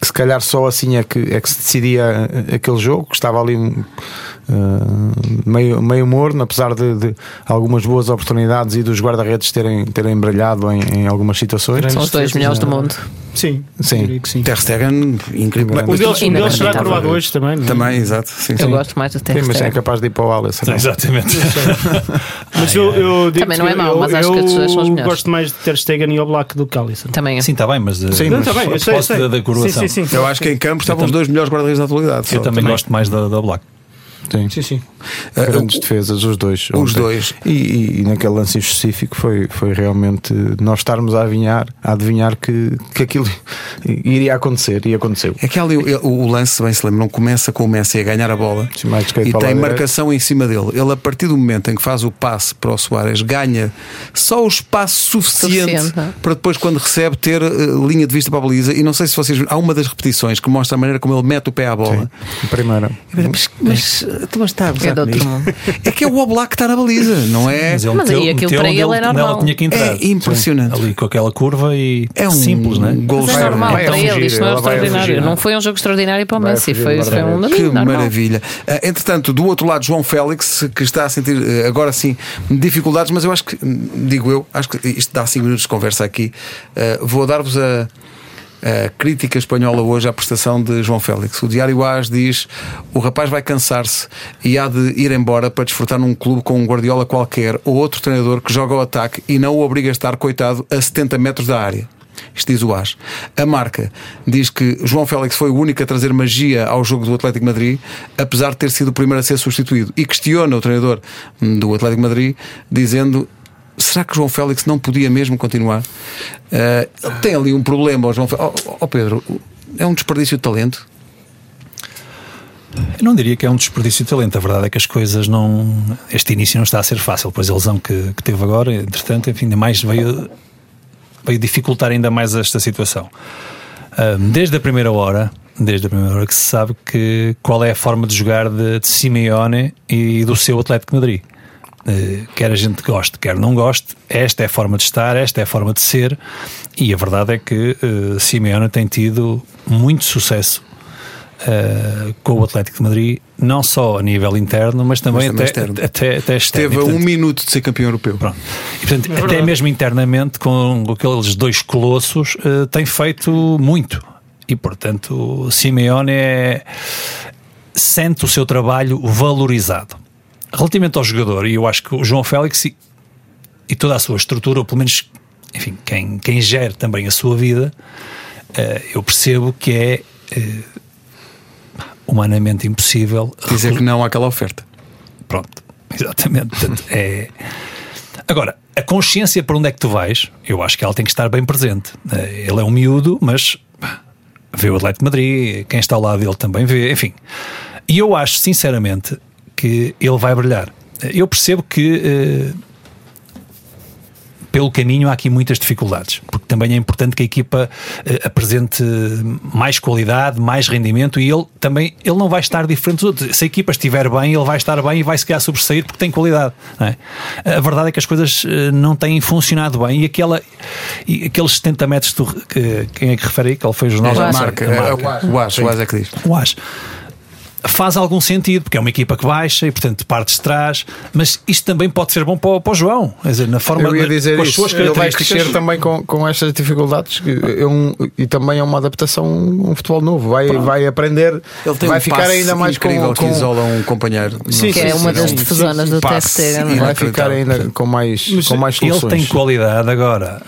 que se calhar só assim é que, é que se decidia aquele jogo, que estava ali hum, meio, meio morno, apesar de, de algumas boas oportunidades e dos guarda-redes terem, terem brilhado em, em algumas situações. São os dois melhores do mundo. Sim, Sim. sim. Ter Stegen, incrível. Um deles, um deles será que estava coroado a ver. hoje também. não é? Também, exato. Sim, Eu sim. gosto mais do Sim, mas é Ter capaz de ir para o Alisson. Exatamente. Mas eu, eu digo Também não é mau, eu, mas acho que estes dois são eu melhores. gosto mais de ter Stegen e Oblak do que Alisson. Também é. Sim, está bem, mas. uh, Sim, mas tá bem, eu a sei, eu propósito sei. da- da coroação. Sim, sim, sim. Eu acho que em campo estavam os dois melhores guarda-redes da atualidade. Eu também gosto mais da, da Sim. Sim, sim. Grandes defesas, os dois. Os ontem. dois. E, e- e naquele lance específico foi, foi realmente nós estarmos a adivinhar, a adivinhar que, que aquilo iria acontecer e aconteceu. É que ali o, o lance, bem se lembram, começa com o Messi a ganhar a bola Sim, e tem marcação em cima dele. Ele, a partir do momento em que faz o passe para o Soares, ganha só o espaço suficiente, Suficiente, é? para depois, quando recebe, ter eh, linha de vista para a baliza. E não sei se vocês viram, há uma das repetições que mostra a maneira como ele mete o pé à bola. A primeira. Mas, mas, tu mas está a gozar É comigo? mundo. É que é o Oblak que está na baliza, não é? Mas ele Mas meteu, aí aquilo meteu para onde ele é normal. ela tinha que entrar. É impressionante. Ali com aquela curva e É um simples, não é? gol Mas é normal vai para ele, isto não é extraordinário. fugir. Não foi um jogo extraordinário para o Messi, foi, foi um guarda-redes. Que domingo normal. maravilha. Ah, entretanto, do outro lado, João Félix, que está a sentir eh, agora sim dificuldades, mas eu acho que, hum, digo eu, acho que isto dá 5 minutos de conversa aqui. Ah, vou dar-vos a. a crítica espanhola hoje à prestação de João Félix. O Diário AS diz: o rapaz vai cansar-se e há de ir embora para desfrutar num clube com um Guardiola qualquer ou outro treinador que joga ao ataque e não o obriga a estar, coitado, a 70 metros da área. Isto diz o AS. A marca diz que João Félix foi o único a trazer magia ao jogo do Atlético Madrid, apesar de ter sido o primeiro a ser substituído. E questiona o treinador do Atlético Madrid, dizendo. Será que João Félix não podia mesmo continuar? Ele tem ali um problema, João Félix. Oh, oh, Pedro, é um desperdício de talento. Eu não diria que é um desperdício de talento. A verdade é que as coisas não. Este início não está a ser fácil. Pois a lesão que, que teve agora, entretanto, enfim, ainda mais veio, veio dificultar ainda mais esta situação. Ahm, desde a primeira hora, desde a primeira hora que se sabe que qual é a forma de jogar de, de Simeone e do seu Atlético Madrid. Uh, quer a gente goste, quer não goste, esta é a forma de estar, esta é a forma de ser, e a verdade é que uh, Simeone tem tido muito sucesso uh, com o Atlético de Madrid, não só a nível interno, mas também, mas também até, até, até, externo. Teve e, portanto, um minuto de ser campeão europeu. Pronto. E, portanto, é até mesmo internamente, com aqueles dois colossos, tem feito muito. E portanto, Simeone é, sente o seu trabalho valorizado Relativamente ao jogador, e eu acho que o João Félix e, e toda a sua estrutura, ou pelo menos, enfim, quem, quem gera também a sua vida, uh, eu percebo que é uh, humanamente impossível dizer que não àquela oferta. Pronto, exatamente. Portanto, é. Agora, a consciência para onde é que tu vais, eu acho que ela tem que estar bem presente. Eh, ele é um miúdo, mas vê o Atlético de Madrid, quem está ao lado dele também vê, enfim. E eu acho, sinceramente, que ele vai brilhar. Eu percebo que uh, pelo caminho há aqui muitas dificuldades, porque também é importante que a equipa uh, apresente mais qualidade, mais rendimento e ele também ele não vai estar diferente dos outros. Se a equipa estiver bem, ele vai estar bem e vai se querer sobressair porque tem qualidade. É? A verdade é que as coisas uh, não têm funcionado bem e, aquela, e aqueles 70 metros, do, que, quem é que refere aí? Qual foi o jornal? É, marca, marca. É, o As, o As é que diz. O As faz algum sentido, porque é uma equipa que baixa e, portanto, parte de trás, mas isto também pode ser bom para o, para o João. Quer dizer, na forma Eu ia dizer de, isso. Ele vai crescer também com, com estas dificuldades é um, e também é uma adaptação um futebol novo. Vai, vai aprender, vai um ficar ainda mais com, com... que isola um companheiro. Sim, que é uma das difusonas do TFT. Vai ficar ainda com mais, mas com mais soluções. Ele tem qualidade agora.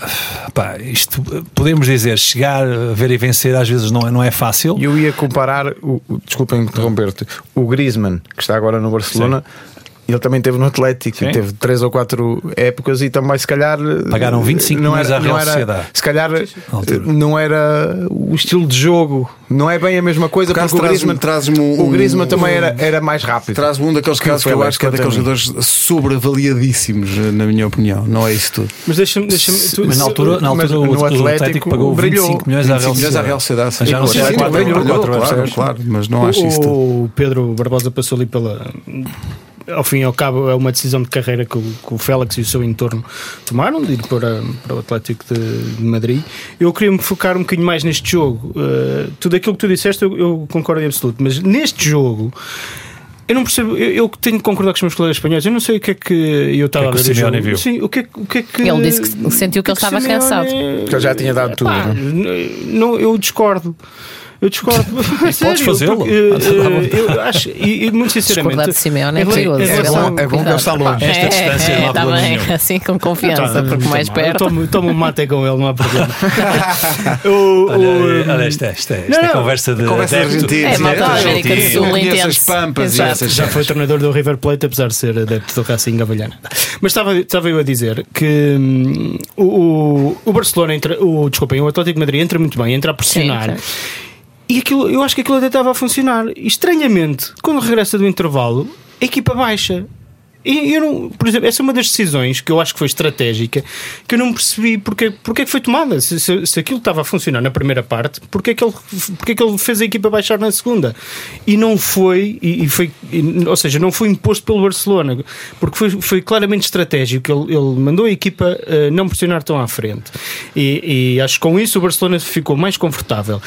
Pá, isto podemos dizer, chegar, ver e vencer às vezes não é, não é fácil. Eu ia comparar, o, desculpem interromper o Griezmann, que está agora no Barcelona, Sim. Ele também teve no Atlético, Sim. teve três ou quatro épocas e também se calhar pagaram 25 não era, à Real Sociedade. Se calhar não era o estilo de jogo, não é bem a mesma coisa porque, porque o Griezmann, um, o Griezmann um, também era, era mais rápido. Traz um daqueles casos que eu acho que é daqueles jogadores sobreavaliadíssimos, na minha opinião. Não é isso tudo. Mas deixa-me. Deixa mas na altura, na altura o, Atlético, o Atlético pagou brilhou. 25 milhões à Real Sociedade. Real Sociedade já não sei se claro, claro, mas não acho isso. O Pedro Barbosa passou ali pela ao fim e ao cabo, é uma decisão de carreira que o, que o Félix e o seu entorno tomaram de ir para, para o Atlético de, de Madrid. Eu queria me focar um bocadinho mais neste jogo. Uh, tudo aquilo que tu disseste, eu, eu concordo em absoluto, mas neste jogo. Eu não percebo, eu, eu, tenho que concordar com os meus colegas espanhóis. Eu não sei o que é que eu estava que é que a ver. Viu? Sim, o que, é, o que é que. Ele disse que sentiu que, que ele estava Simeone... cansado. Que ele já tinha dado tudo. Pá, não, eu discordo. Eu discordo. Podes fazê-lo. Eu acho, e, e muito sinceramente. Discordar de Simeone é perigoso. É, bom, é bom que ele está longe. Esta é, distância é, não há tá bem, assim com confiança, porque mais perto. Tomo, tomo um mate com ele, não há problema. olha, olha, esta, esta, esta não, conversa de. Conversa argentina. É, malta América do Sul, intenso. pampas Já foi treinador do River Plate, apesar de ser adepto do Racing Gavalhana. Mas estava, estava eu a dizer que hum, o, o Barcelona entra, o, desculpem, o Atlético de Madrid entra muito bem, entra a pressionar. E aquilo, eu acho que aquilo até estava a funcionar. E, estranhamente, quando regressa do intervalo, a equipa baixa. E eu não, por exemplo, essa é uma das decisões que eu acho que foi estratégica que eu não percebi porque, porque é que foi tomada. Se, se, se aquilo estava a funcionar na primeira parte, porque é, que ele, porque é que ele fez a equipa baixar na segunda? E não foi, e, e foi e, ou seja, não foi imposto pelo Barcelona, porque foi, foi claramente estratégico. Ele, ele mandou a equipa uh, não pressionar tão à frente. E, e acho que com isso o Barcelona ficou mais confortável.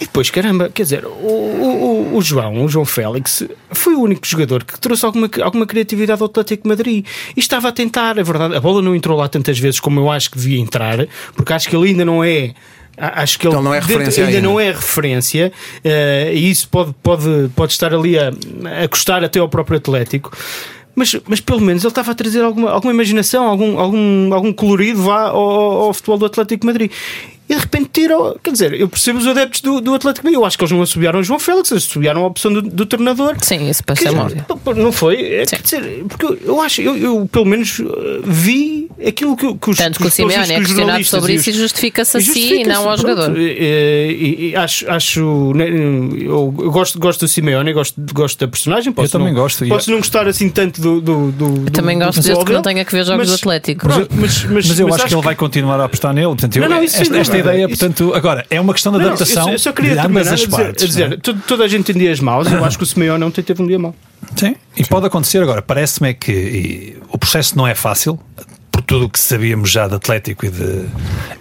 E depois, caramba, quer dizer, o, o, o, João, o João Félix, foi o único jogador que trouxe alguma, alguma criatividade ao Atlético Madrid e estava a tentar, a verdade, a bola não entrou lá tantas vezes como eu acho que devia entrar, porque acho que ele ainda não é. Acho que ele então não é referência ainda, ainda, não é referência uh, e isso pode, pode, pode estar ali a, a custar até ao próprio Atlético. Mas, mas pelo menos ele estava a trazer alguma, alguma imaginação, algum, algum, algum colorido vá ao, ao futebol do Atlético Madrid e de repente tiram. Quer dizer, eu percebo os adeptos do, do Atlético Eu acho que eles não assobiaram o João Félix, assobiaram a opção do, do treinador. Sim, isso passa óbvio. Não foi? É, quer dizer, porque eu acho, eu, eu pelo menos uh, vi aquilo que, que os Tanto que o Simeone é questionado sobre isso e justifica-se a si e não ao jogador. E, e, e, acho, acho né, eu gosto, gosto do Simeone, gosto, gosto da personagem. Posso eu também não, gosto. Posso não gostar assim tanto do. do, do eu também gosto desde que não tenha que ver jogos mas, do Atlético. Mas, mas, mas, mas eu acho que ele vai continuar a apostar nele. Portanto, eu, não, não, esta, esta ideia, portanto, agora é uma questão de adaptação não, eu, só queria de ambas as partes. dizer, é? toda a gente tem dias maus, eu acho que o Simeone ontem teve um dia mau. Sim, e pode acontecer agora. Parece-me é que e, o processo não é fácil, por tudo o que sabíamos já de Atlético e de,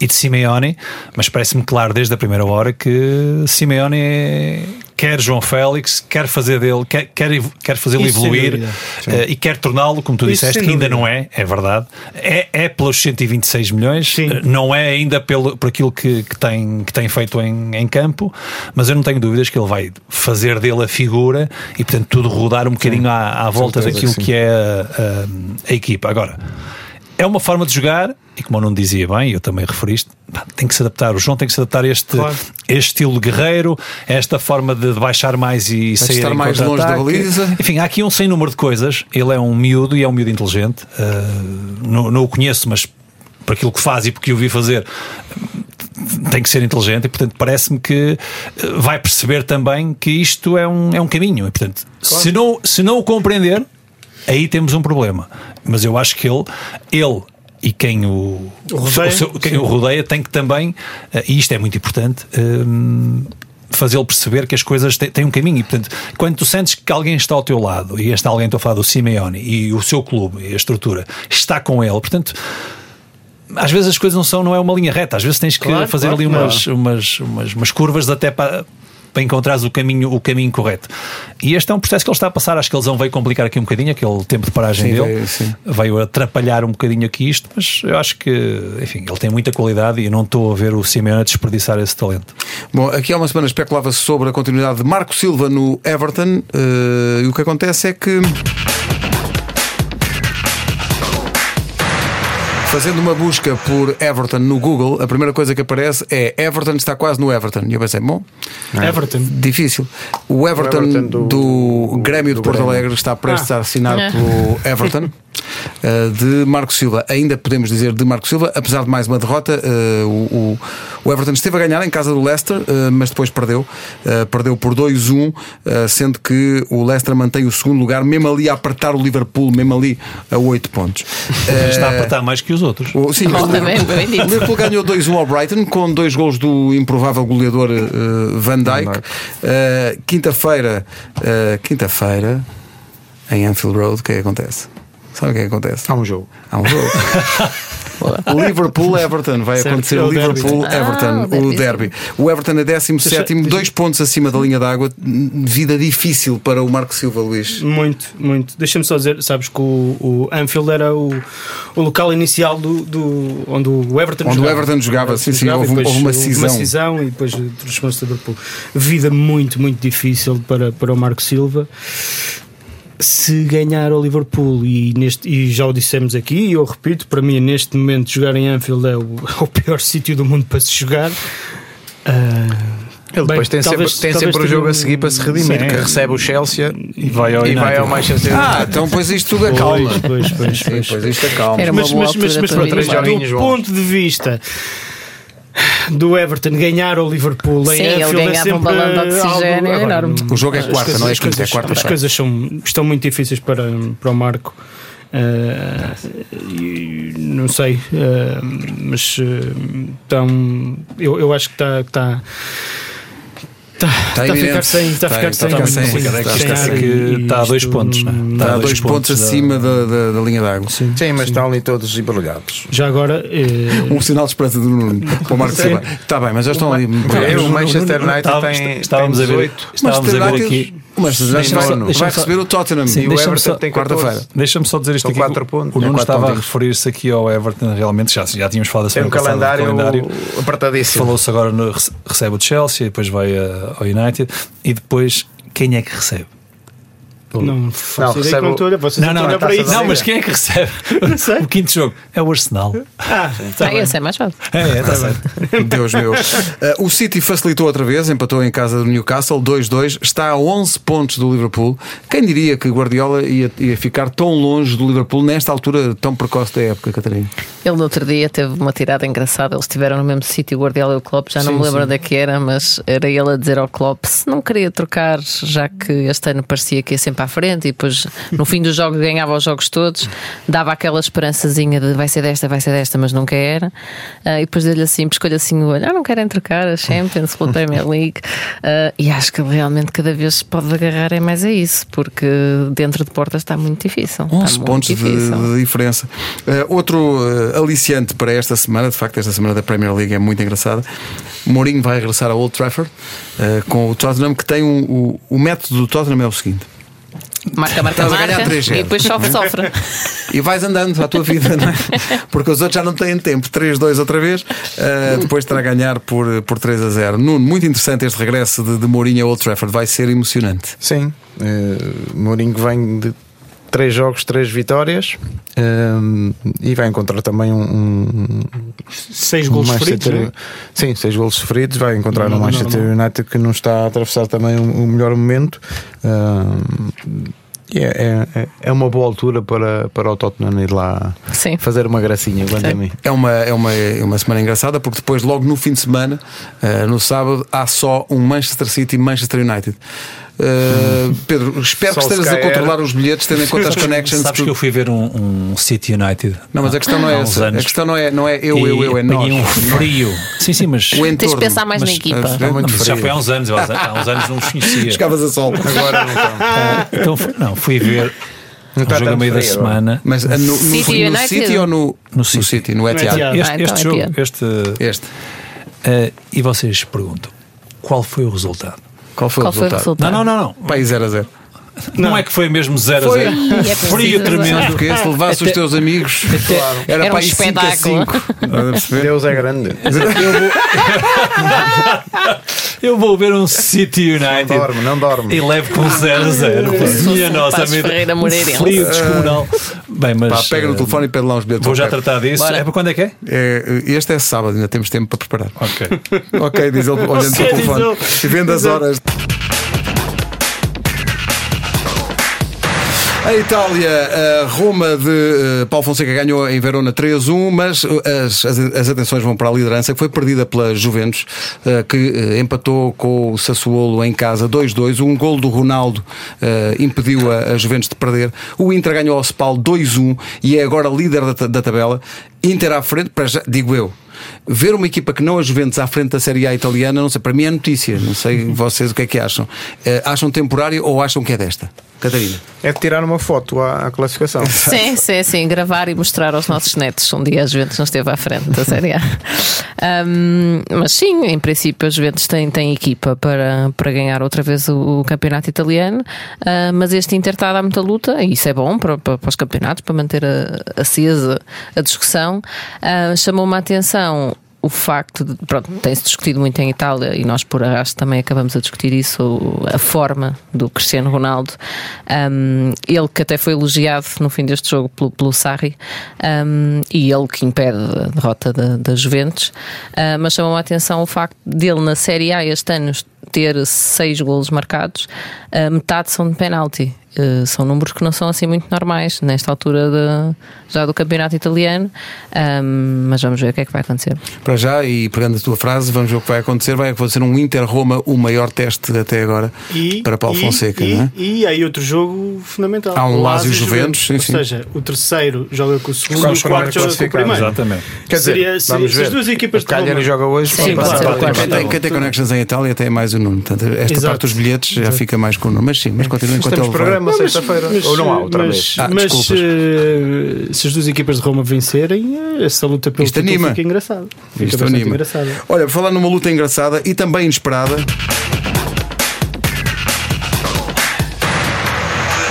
e de Simeone, mas parece-me claro desde a primeira hora que Simeone quer João Félix, quer fazer dele, quer, quer, quer fazê-lo evoluir uh, e quer torná-lo, como tu Isso disseste, que ainda não é, é verdade. É, é pelos 126 milhões, Sim. não é ainda pelo, por aquilo que, que, tem, que tem feito em, em campo, mas eu não tenho dúvidas que ele vai fazer dele a figura e, portanto, tudo rodar um bocadinho à, à volta daquilo que, que é a, a, a equipa. Agora é uma forma de jogar, e como eu não dizia bem, eu também referiste, tem que se adaptar. O João tem que se adaptar a este, claro. este estilo guerreiro, a esta forma de, baixar mais e Vai sair estar mais longe da baliza. Enfim, há aqui um sem número de coisas. Ele é um miúdo e é um miúdo inteligente. Uh, não, não o conheço, mas por aquilo que faz e porque o vi fazer, tem que ser inteligente e, portanto, parece-me que ah, vai perceber também que isto é um, é um caminho. E, portanto, claro. se, não, se não o compreender, aí temos um problema. Mas eu acho que ele, ele e quem o, o rodeia, o seu, quem o rodeia tem que também, eh, e isto é muito importante, um, fazê-lo perceber que as coisas têm, têm, um caminho. E, portanto, quando tu sentes que alguém está ao teu lado, e este alguém, estou a falar do Simeone, e o seu clube, e a estrutura, está com ele, portanto. Às vezes as coisas não são, não é uma linha reta, às vezes tens que claro, fazer claro, ali umas, claro. umas, umas, umas curvas até para, para encontrares o caminho, o caminho correto. E este é um processo que ele está a passar. Acho que eles vão veio complicar aqui um bocadinho, aquele tempo de paragem sim, dele. Veio, veio, atrapalhar um bocadinho aqui isto, mas eu acho que, enfim, ele tem muita qualidade e não estou a ver o Simeone a desperdiçar esse talento. Bom, aqui há uma semana especulava-se sobre a continuidade de Marco Silva no Everton uh, e o que acontece é que. Fazendo uma busca por Everton no Google, a primeira coisa que aparece é Everton está quase no Everton. E eu pensei, bom, Everton. Difícil. O Everton, o Everton do, do, Grêmio de Porto Alegre está prestes ah. a assinar é. pelo Everton. Uh, de Marco Silva, ainda podemos dizer de Marco Silva, apesar de mais uma derrota, uh, o, o, Everton esteve a ganhar em casa do Leicester, uh, mas depois perdeu, perdeu por 2-1, sendo que o Leicester mantém o segundo lugar, mesmo ali a apertar o Liverpool, mesmo ali a 8 pontos. Está a apertar mais que os outros. O, sim, o, o, o Liverpool ganhou 2-1 ao Brighton, com dois gols do improvável goleador Van Dijk. quinta-feira, quinta-feira, em Anfield Road, o que é que acontece? Sabe o que, é que acontece? Há um jogo. Há um jogo. Liverpool-Everton. Vai certo, acontecer o Liverpool-Everton, ah, o derby. O Everton é 17, dois pontos acima da linha d'água. Vida difícil para o Marco Silva, Luís. Muito, muito. Deixa-me só dizer: sabes que o, o Anfield era o, o local inicial do, do, onde o Everton onde jogava. o Everton jogava, sim, sim. Houve, houve, uma cisão. Uma cisão e depois transformou-se Liverpool. Vida muito, muito difícil para, para o Marco Silva se ganhar o Liverpool e, neste, e já o dissemos aqui, e eu repito, para mim neste momento jogar em Anfield é o, o pior sítio do mundo para se jogar. Uh, ele depois Bem, tem talvez, sempre, tem sempre o jogo um... a seguir para se redimir, Sim. que recebe o Chelsea e vai ao, e vai ao Manchester Ah, então pois isto tudo acalma. Pois, pois, pois, pois, isto acalma. Era uma mas, mas, mas, mas, mas, do ponto de vista do Everton ganhar o Liverpool Sim, em Anfield ele é sempre um balão de oxigênio algo, enorme. O jogo é quarta, não é quinta, é quarta. As coisas são, estão muito difíceis para, para o Marco. Uh, não sei, uh, mas uh, então, eu, eu acho que está. Tá, Está tá, tá a ficar sem. Está a ficar sem. Está a dois pontos. Está a dois pontos acima da, da, linha d'água. Sim, Sim, mas estão ali todos embrulhados. Já agora. Eh... Um sinal de esperança do Nuno para o Marco Silva. Está bem, mas já estão ali. O Manchester United tem. Estávamos a ver. Estávamos a ver aqui. Mas já vai receber o Tottenham. Sim, o Everton tem quarta-feira. Deixa-me só dizer isto aqui. O Nuno estava a referir-se aqui ao Everton. Realmente já, já tínhamos falado da semana. Tem um calendário apertadíssimo. Falou-se agora, recebe o Chelsea, depois vai ao United e depois quem é que recebe? Não, não, recebe o... não, não, não, para isso. não, mas quem é que recebe o quinto jogo? É o Arsenal. Ah, tá ah esse é mais fácil. É, é, tá certo. Deus meu. Uh, o City facilitou outra vez, empatou em casa do Newcastle 2-2, está a 11 pontos do Liverpool. Quem diria que Guardiola ia, ia ficar tão longe do Liverpool nesta altura tão precoce da época, Catarina? Ele no outro dia teve uma tirada engraçada. Eles estiveram no mesmo sítio, o Guardiola e o Klopp. Já não sim, me lembro da que era, mas era ele a dizer ao Klopp se não queria trocar, já que este ano parecia que ia sempre para a frente e depois no fim do jogo ganhava os jogos todos, dava aquela esperançazinha de vai ser desta, vai ser desta, mas nunca era. Uh, e depois dele assim, escolha assim o olho, ah, não querem trocar a Champions pela Premier League. Uh, e acho que realmente cada vez pode agarrar é mais a isso, porque dentro de portas está muito difícil. 11 pontos de, de, diferença. Uh, outro aliciante para esta semana, de facto, esta semana da Premier League é muito engraçada. Mourinho vai regressar a Old Trafford com o Tottenham, que tem um, o, o método do Tottenham é o seguinte. Marca, marca, Estás marca. e depois sofre, sofre. E vais andando à tua vida, não é? Porque os outros já não têm tempo. 3-2 outra vez, uh, depois terá a ganhar por, por 3 a 0. Nuno, muito interessante este regresso de, de Mourinho a Old Trafford. Vai ser emocionante. Sim, uh, Mourinho vem de três jogos, três vitórias um, e vai encontrar também um, um seis gols sofridos. É? Sim, seis gols sofridos. Vai encontrar no Manchester United que não está a atravessar também o, melhor momento. Um, é, é, é, uma boa altura para, para o Tottenham ir lá Sim. fazer uma gracinha, a mim. É uma, é, uma, é uma semana engraçada porque depois, logo no fim de semana, uh, no sábado, há só um Manchester City e Manchester United. Uh, Pedro, espero Só que estejas a controlar os bilhetes, tendo em conta as connections. Sabes que eu fui ver um, um City United. Não, mas a questão não é essa. A questão não é, não é eu, eu, eu, é nós. um frio. Sim, sim, mas. O entorno, Tens de pensar mais mas, na equipa. É não, mas já foi há uns anos, há uns anos não os conhecia. Chegavas a sol. Agora não. Uh, então, não, fui ver. Um tá jogo a meio da semana. Mas no, no, City, no City ou no, no City? City no Etihad? Este, este, este jogo, este. este. Uh, e vocês perguntam qual foi o resultado? Qual foi, Qual o, resultado? o resultado? Não, não, não. não. Pai 0 a 0. Não, não, é que foi mesmo 0 a 0. É Frio tremendo. Porque se levasse os teus amigos, claro. era, era para um ir 5 a 5. Deus é grande. Eu vou ver um City United. Não dorme, não dorme. E levo com 0 a 0. Minha nossa vida. Frio descomunal. Bem, mas. Pá, pega no telefone e pede lá uns bilhetes. Vou já tratar disso. Bora. É para quando é que é? é? Este é sábado, ainda temos tempo para preparar. Ok. ok, diz ele olhando para o telefone. E vendo as horas. A Itália, a Roma de uh, Paulo Fonseca ganhou em Verona 3-1, mas eh, as, as, atenções vão para a liderança, que foi perdida pela Juventus, uh, que empatou com o Sassuolo em casa 2-2. Um gol do Ronaldo impediu a, a, Juventus de perder. O Inter ganhou ao Spal 2-1 e é agora líder da, da tabela. Inter à frente, para já, digo eu, ver uma equipa que não a Juventus à frente da Série A italiana, não sei, para mim é notícia. Não sei vocês o que é que acham. acham temporário ou acham que é desta? Catarina? É de tirar uma foto à, à classificação. Sim, sim, sim. Gravar e mostrar aos nossos netos. Um dia a Juventus não esteve à frente da Série A. Um, mas sim, em princípio a Juventus tem, tem equipa para, para ganhar outra vez o, o campeonato italiano. Uh, mas este Inter está a dar muita luta e isso é bom para, para, para os campeonatos, para manter a, acesa a discussão. Uh, Chamou-me a atenção o facto de, pronto, tem-se discutido muito em Itália e nós por arrasto também acabamos a discutir isso, a forma do Cristiano Ronaldo. Um, ele que até foi elogiado no fim deste jogo pelo, pelo Sarri um, e ele que impede a derrota da, da Juventus, uh, mas chamou a atenção o facto dele na Série A este ano ter seis golos marcados, uh, metade são de penalti. Uh, são números que não são assim muito normais nesta altura de, já do campeonato italiano, um, mas vamos ver o que é que vai acontecer. Para já, e pegando a tua frase, vamos ver o que vai acontecer. Vai acontecer um Inter-Roma, o maior teste até agora e, para Paulo e, Fonseca. E, não é? e aí outro jogo fundamental. Há um Lazio Juventus, sim, ou sim. seja, o terceiro joga com o segundo e o quarto joga com o primeiro. Exatamente. Quer dizer, seria, seria, se as duas equipas de Roma joga hoje, sim, pode quem, quem tem connections em Itália tem mais o. Portanto, esta Exato. parte dos bilhetes já fica mais com o Nuno. Mas sim, mas continua enquanto Temos programa sexta-feira. Ou não há outra vez? Ah, mas uh, se as duas equipas de Roma vencerem, eh, essa luta pelo Isto título anima. fica engraçada. Fica Isto anima. engraçada. Olha, falar numa luta engraçada e também inesperada.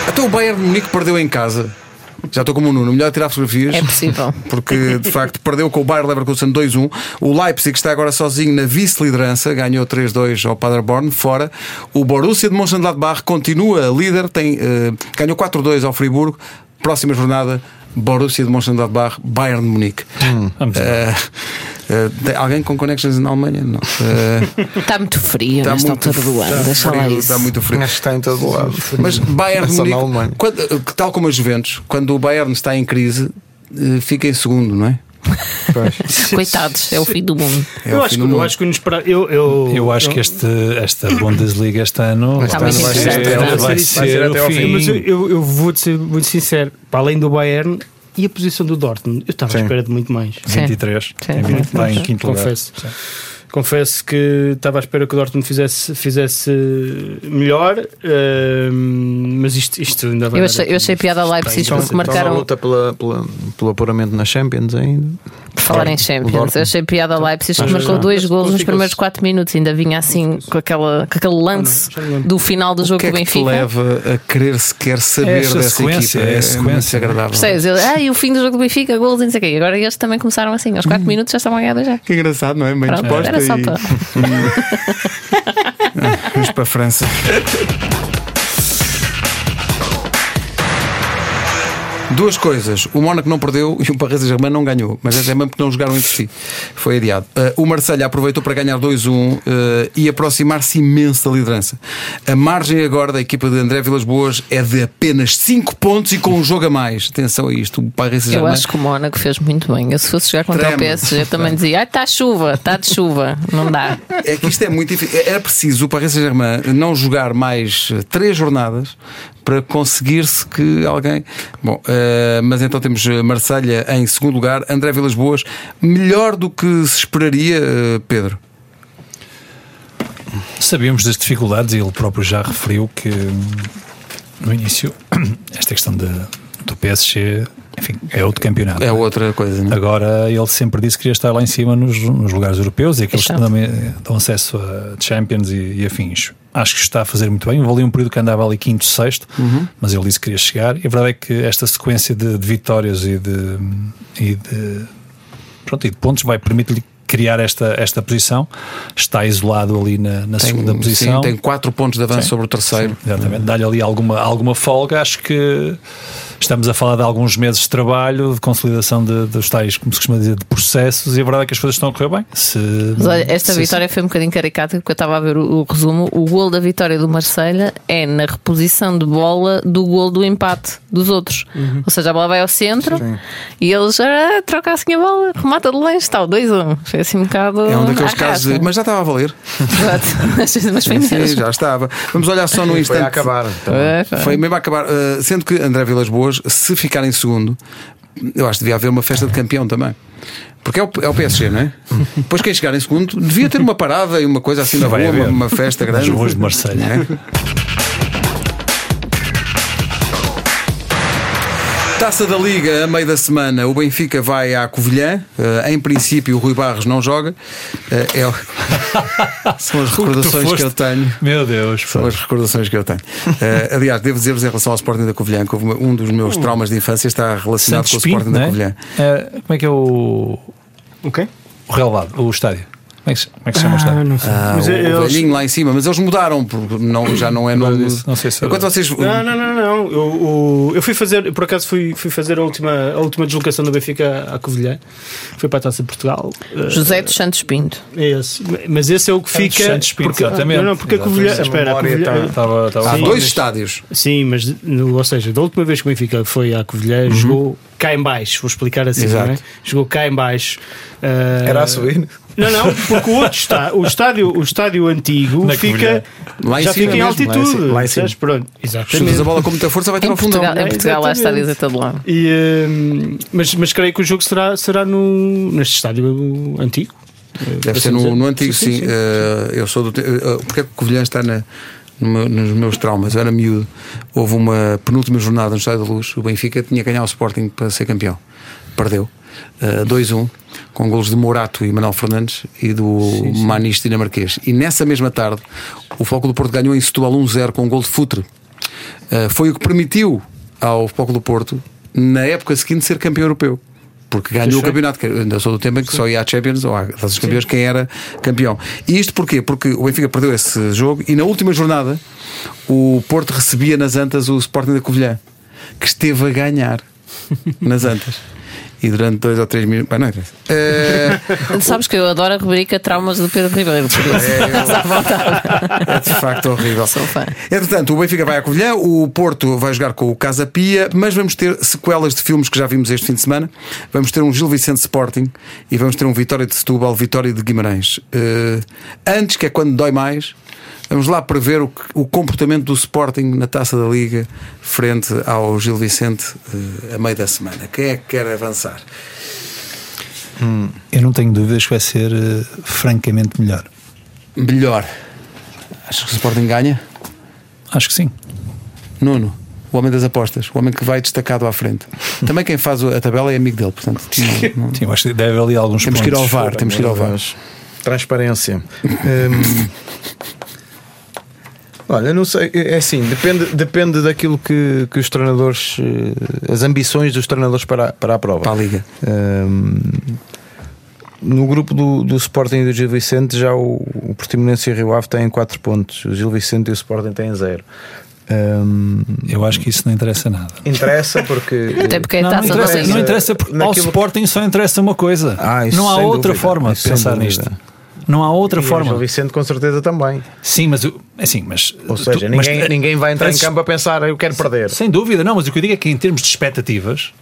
Até o Bayern de Munique perdeu em casa. Já estou como o Nuno, melhor tirar fotografias. É possível. Porque de facto perdeu com o Bayer Leverkusen 2-1. O Leipzig está agora sozinho na vice-liderança, ganhou 3-2 ao Paderborn, fora. O Borussia de Mönchengladbach continua líder, tem, uh, ganhou 4-2 ao Friburgo. Próxima jornada, Borussia de Mönchengladbach, Bayern de Munique. Hum, vamos uh, uh, alguém com connections na Alemanha? Não. Uh, está muito frio está nesta muito, altura do ano. Deixa frio, lá isso. Está muito frio. Que está em todo lado. Mas Bayern de Munique, quando, tal como a Juventus, quando o Bayern está em crise, fica em segundo, não é? Coitados, é o fim do mundo. É eu, acho, eu acho que nos eu, eu, eu acho eu, que este, esta Bundesliga este ano este vai, ser, ser, vai, vai ser até ao fim. Mas eu, eu vou ser muito sincero, para além do Bayern e a posição do Dortmund, eu estava à espera de muito mais. 23, Sim. Está em quinto lugar. Confesso. Confesso que estava à espera que o Dortmund fizesse, fizesse melhor, uh, mas isto, isto ainda vai. Eu achei, eu achei piada a Leipzig então, porque marcaram. luta pela, pela, pelo apuramento na Champions ainda. Por falar em Champions, eu achei piada a Leipzig que marcou dois golos nos primeiros 4 minutos, ainda vinha assim com, aquela, com aquele lance do final do jogo que é do Benfica. Que leva a querer sequer saber é dessa sequência, equipa. É, é sequência agradável. Percebes? Ah, e o fim do jogo do Benfica, golos e não sei o quê. Agora eles também começaram assim, aos 4 hum. minutos já estavam a ganhar já. Que engraçado, não é? Bem Pronto, disposta. Era só para. Vamos para a França. Duas coisas. O Mónaco não perdeu e o Paris Saint-Germain não ganhou. Mas é também porque não jogaram entre si. Foi adiado. Uh, o Marselha aproveitou para ganhar 2-1 uh, e aproximar-se imenso da liderança. A margem agora da equipa de André Vilas Boas é de apenas 5 pontos e com um jogo a mais. Atenção a isto. O Paris Saint-Germain. Eu acho que o Mónaco fez muito bem. Eu, se fosse jogar contra Trema. o PSG, também dizia: ah, está chuva, está de chuva. Não dá. É que isto é muito difícil. Era preciso o Paris Saint-Germain não jogar mais 3 jornadas para conseguir-se que alguém. Bom, uh, mas então temos Marselha em segundo lugar, André Vilas Boas, melhor do que se esperaria, uh, Pedro. Sabíamos das dificuldades e ele próprio já referiu que no início esta questão de, do PSG enfim, é outro campeonato. É outra coisa. Não? É? Agora ele sempre disse que queria estar lá em cima nos, nos lugares europeus e aqueles que também dão acesso a Champions e, e afins acho que está a fazer muito bem. Houve ali um período que andava ali quinto, sexto, uhum. mas ele disse que queria chegar. E a verdade é que esta sequência de, de vitórias e de, e de, pronto, e de pontos vai permitir-lhe criar esta, esta posição. Está isolado ali na, na tem, segunda posição. Sim, tem quatro pontos de avanço sim, sobre o terceiro. Sim, exatamente. Dá-lhe ali alguma, alguma folga. Acho que estamos a falar de alguns meses de trabalho, de consolidação de, dos tais, como se costuma dizer, de processos, e a verdade é que as coisas estão a correr bem. Se, Mas olha, esta se, vitória se... foi um bocadinho caricata, porque eu estava a ver o, o, resumo. O gol da vitória do Marselha é na reposição de bola do gol do empate dos outros. Uhum. Ou seja, a bola vai ao centro Sim. e eles ah, trocam assim a bola, remata de longe, está o 2-1. Foi assim um bocado. É um daqueles casos, mas já estava a valer. Exato, mas foi mesmo. Sim, já estava. Vamos olhar só no instante. Foi a acabar. Então. Foi mesmo a acabar. Uh, sendo que André Vilas Boas se ficar em segundo, eu acho que devia haver uma festa de campeão também. Porque é o, é o PSG, não é? Depois quem chegar em segundo devia ter uma parada e uma coisa assim na rua, uma, uma, festa grande. Os ruas de Marselha. Taça da Liga, a meio da semana, o Benfica vai à Covilhã. Uh, em princípio, o Rui Barros não joga. Uh, é... São as recordações que, que, eu tenho. Meu Deus. São as recordações que eu tenho. Uh, aliás, devo dizer-vos em relação ao Sporting da Covilhã que um dos meus hum. traumas de infância está relacionado Santos com o Sporting Pinto, da é? Covilhã. como é que é o. O quê? O relevado, o estádio. Como é que, como é que se chama o estádio? Não sei. Ah, mas o, eles... velhinho lá em cima, mas eles mudaram, porque não, já não é nome. Não sei se. Enquanto vocês. Não, não, não, não. Eu, eu, fui fazer, por acaso fui, fui fazer a última, a última deslocação do Benfica à Covilhã. Fui para a Taça de Portugal. José dos Santos Pinto. É esse. Mas esse é o que fica. Santos Pinto, porque, exatamente. Não, não, porque a Covilhã. Espera, a Covilhã. Há dois estádios. Sim, mas, ou seja, da última vez que o Benfica foi à Covilhã, uhum. jogou cá em baixo, vou explicar assim, não é? Jogou cá em baixo. Uh... Era a subir? Não, não, porque o outro está, o estádio, o estádio antigo Na fica lá já fica em altitude. Lá em cima. Pronto, exatamente. a bola com muita força vai ter ao fundo. Em Portugal há estádios a todo lado. E, uh, mas, mas creio que o jogo será, será no, neste estádio antigo. Deve ser no, no antigo, sim. sim, sim. Uh, eu sou do. Uh, porque é que o Covilhã está na, no, nos meus traumas? Eu era miúdo. Houve uma penúltima jornada no Estádio da Luz. O Benfica tinha que ganhar o Sporting para ser campeão. Perdeu. Uh, 2-1 com golos de Morato e Manuel Fernandes e do sim, sim. Manista dinamarquês. E nessa mesma tarde, o Foco do Porto ganhou em Setúbal 1-0 com um gol de Futre. Uh, foi o que permitiu ao Foco do Porto, na época seguinte, ser campeão europeu. Porque ganhou o campeonato, ainda sou do tempo em que Sim. só ia à Champions ou às campeões quem era campeão. E isto porquê? Porque o Benfica perdeu esse jogo e na última jornada o Porto recebia nas Antas o Sporting da Covilhã, que esteve a ganhar nas Antas. E durante dois ou três minutos. Bem, não interessa. Eh, Sabes que eu adoro a rubrica Traumas do Pedro Ribeiro, por isso. Estás à vontade. É de facto horrível. Sou fã. Entretanto, o Benfica vai a Covilhã, o Porto vai jogar com o Casa Pia, mas vamos ter sequelas de filmes que já vimos este fim de semana. Vamos ter um Gil Vicente Sporting e vamos ter um Vitória de Setúbal, Vitória de Guimarães. Eh, antes, que é quando dói mais, vamos lá prever o, o comportamento do Sporting na taça da Liga frente ao Gil Vicente eh, a meio da semana. Quem é que quer avançar? Eu não tenho dúvidas que vai ser eh, francamente melhor. Melhor. Acho que o Sporting ganha. Acho que sim. Nuno, o homem das apostas, o homem que vai destacado à frente. Também quem faz a tabela é amigo dele, portanto. não- não- Sim, eu acho que deve ali alguns Temos que ir pontos. ao VAR, temos que ir ao VAR. Transparência. Hum, olha, não sei, é assim, depende, depende daquilo que, que os treinadores, eh, as ambições dos treinadores para, a- para a prova. Para a Liga. Hum, no grupo do, do Sporting e do Gil Vicente, já o, o Portimonense e o Rio Ave têm 4 pontos, o Gil Vicente e o Sporting têm 0. Eu acho que isso não interessa nada. interessa porque. Até porque é Não, não interessa, não interessa porque ao Sporting só interessa uma coisa. Ah, não há outra dúvida, forma de pensar dúvida. nisto. Não há outra E o forma. Gil Vicente com certeza também. Sim, mas o- assim, mas Ou seja, tu- mas- ninguém, ninguém vai entrar em mas- campo a pensar eu quero perder. Sem dúvida, não, mas o que eu digo é que em termos de expectativas,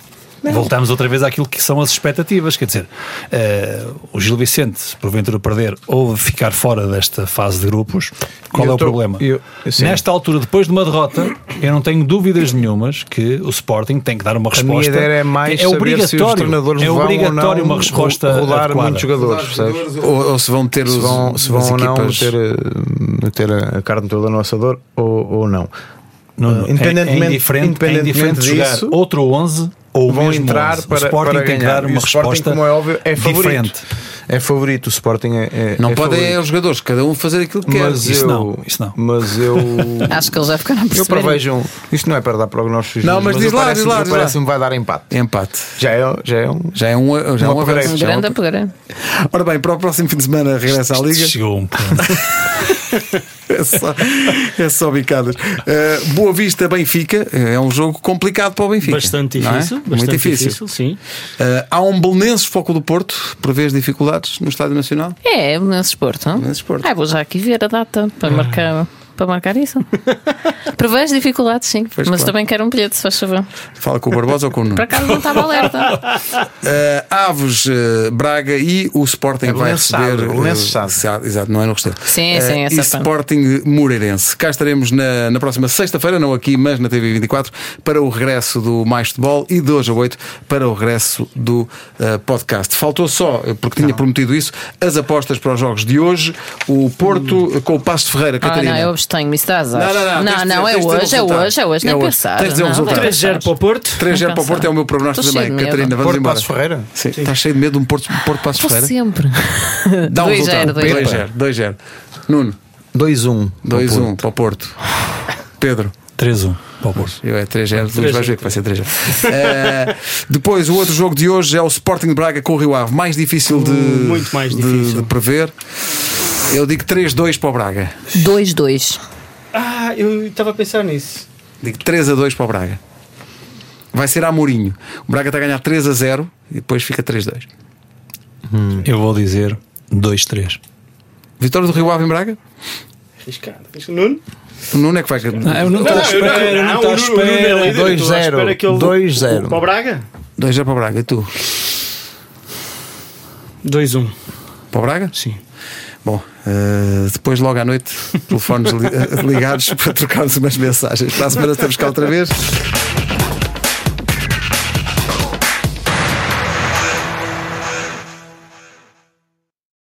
voltamos outra vez àquilo que são as expectativas. Quer dizer, eh, o Gil Vicente, se porventura perder ou ficar fora desta fase de grupos, qual Eu é o tô- problema? eu-. Nesta altura, depois de uma derrota, eu não tenho dúvidas nenhumas que o Sporting tem que dar uma A resposta. minha ideia é mais é saber se os obrigatório, treinadores é vão obrigatório ou não uma resposta ro- rodar adequada. muitos jogadores, percebes? Ou, ou se vão ter Se os, vão, se vão as ou não ter, eh, meter a carne toda no assador ou, ou não. Não, não, é- Independentemente- é indiferente, é jogar disso, outro 11 ou vão mesmo entrar 11. para, o Sporting para tem que ganhar. dar uma o Sporting, resposta como é óbvio, é favorito. diferente. É favorito. O Sporting é, é Não é podem é favorito. os jogadores, cada um fazer aquilo que quer. Mas Isso eu, não, isso não. Mas eu. Acho que eles já ficaram a Eu perceber. prevejo. um- Isto não é para dar prognósticos. Não, mas diz eu lá, parece- diz lá, eu diz lá. Parece-me que vai dar empate. Empate. Já é, já é um. Já é um, já é Um um avanço. Um já é grande upgrade. Ora bem, para o próximo fim de semana regressa à Liga. Chegou um ponto. É só, é só bicadas. Uh, Boa Vista Benfica é um jogo complicado para o Benfica. Bastante é? difícil. Muito Bastante difícil. difícil, sim. Uh, há um Belenenses Foco do Porto, prevês dificuldades no Estádio Nacional? É, nesse esporte. não? Nesse esporte. Ah, vou já aqui ver a data para marcar, para marcar isso. Prevejo dificuldades, sim. Pois mas claro. também quero um bilhete, se faz favor. Fala com o Barbosa ou com o Nuno? Por acaso não estava alerta. Uh, Aves, uh, Braga e o Sporting É vai receber. Sado, uh, Sado, Exato, não é no Restelo. Sim, Uh, sim, E essa pá. Sporting Moreirense. Cá estaremos na, na próxima sexta-feira, não aqui, mas na TV 24, para o regresso do Mais Futebol e de hoje a 8 para o regresso do uh, podcast. Faltou só, porque tinha prometido isso, as apostas para os jogos de hoje. O Porto uh, com o Passo de Ferreira, Ah, Catarina. não, eu abstenho-me, isso dá azar. Não, não, não, tens de não, dizer- é tens de dizer o hoje, é hoje, é hoje, É nem hoje. pensar. Tens de dizer o não, resultado. nem 3-0 pensar. para o Porto. 3-0 para o. Porto é o meu prognóstico também. de medo. Catarina, vamos Porto embora. Passo Ferreira. Sim, estás cheio de medo de um Porto, Porto Passo Estou Ferreira? sempre. Dá um 2-0, resultado. 2-0. 2-0. 2-0. Nuno, 2-1. 2-1 para o Porto. Pedro. 3-1 para o Porto. Eu é 3-0, Luís 3-0. vais ver que vai ser 3-0. Eh, depois, o outro jogo de hoje é o Sporting de Braga com o Rio Ave. Mais difícil de, Muito mais de- difícil. de prever. Eu digo 3-2 para o Braga. 2-2. Ah, eu estava a pensar nisso. Digo 3-2 para o Braga. Vai ser a Mourinho. O Braga está a ganhar 3-0 e depois fica 3-2. Eu vou dizer 2-3. Vitória do Rio Ave em Braga? Arriscado. Nuno? O Nuno é que vai. Não, eu não estou à espera, não estou à o Nuno- o Nuno espera. líder, eu estou à 2-0, espera que ele- 2-0. Para o Braga? 2-0 para o Braga. E tu? 2-1. Para o Braga? Sim. Bom, eh, depois logo à noite, telefones li- ligados para trocarmos umas mensagens. Para a semana estamos cá outra vez.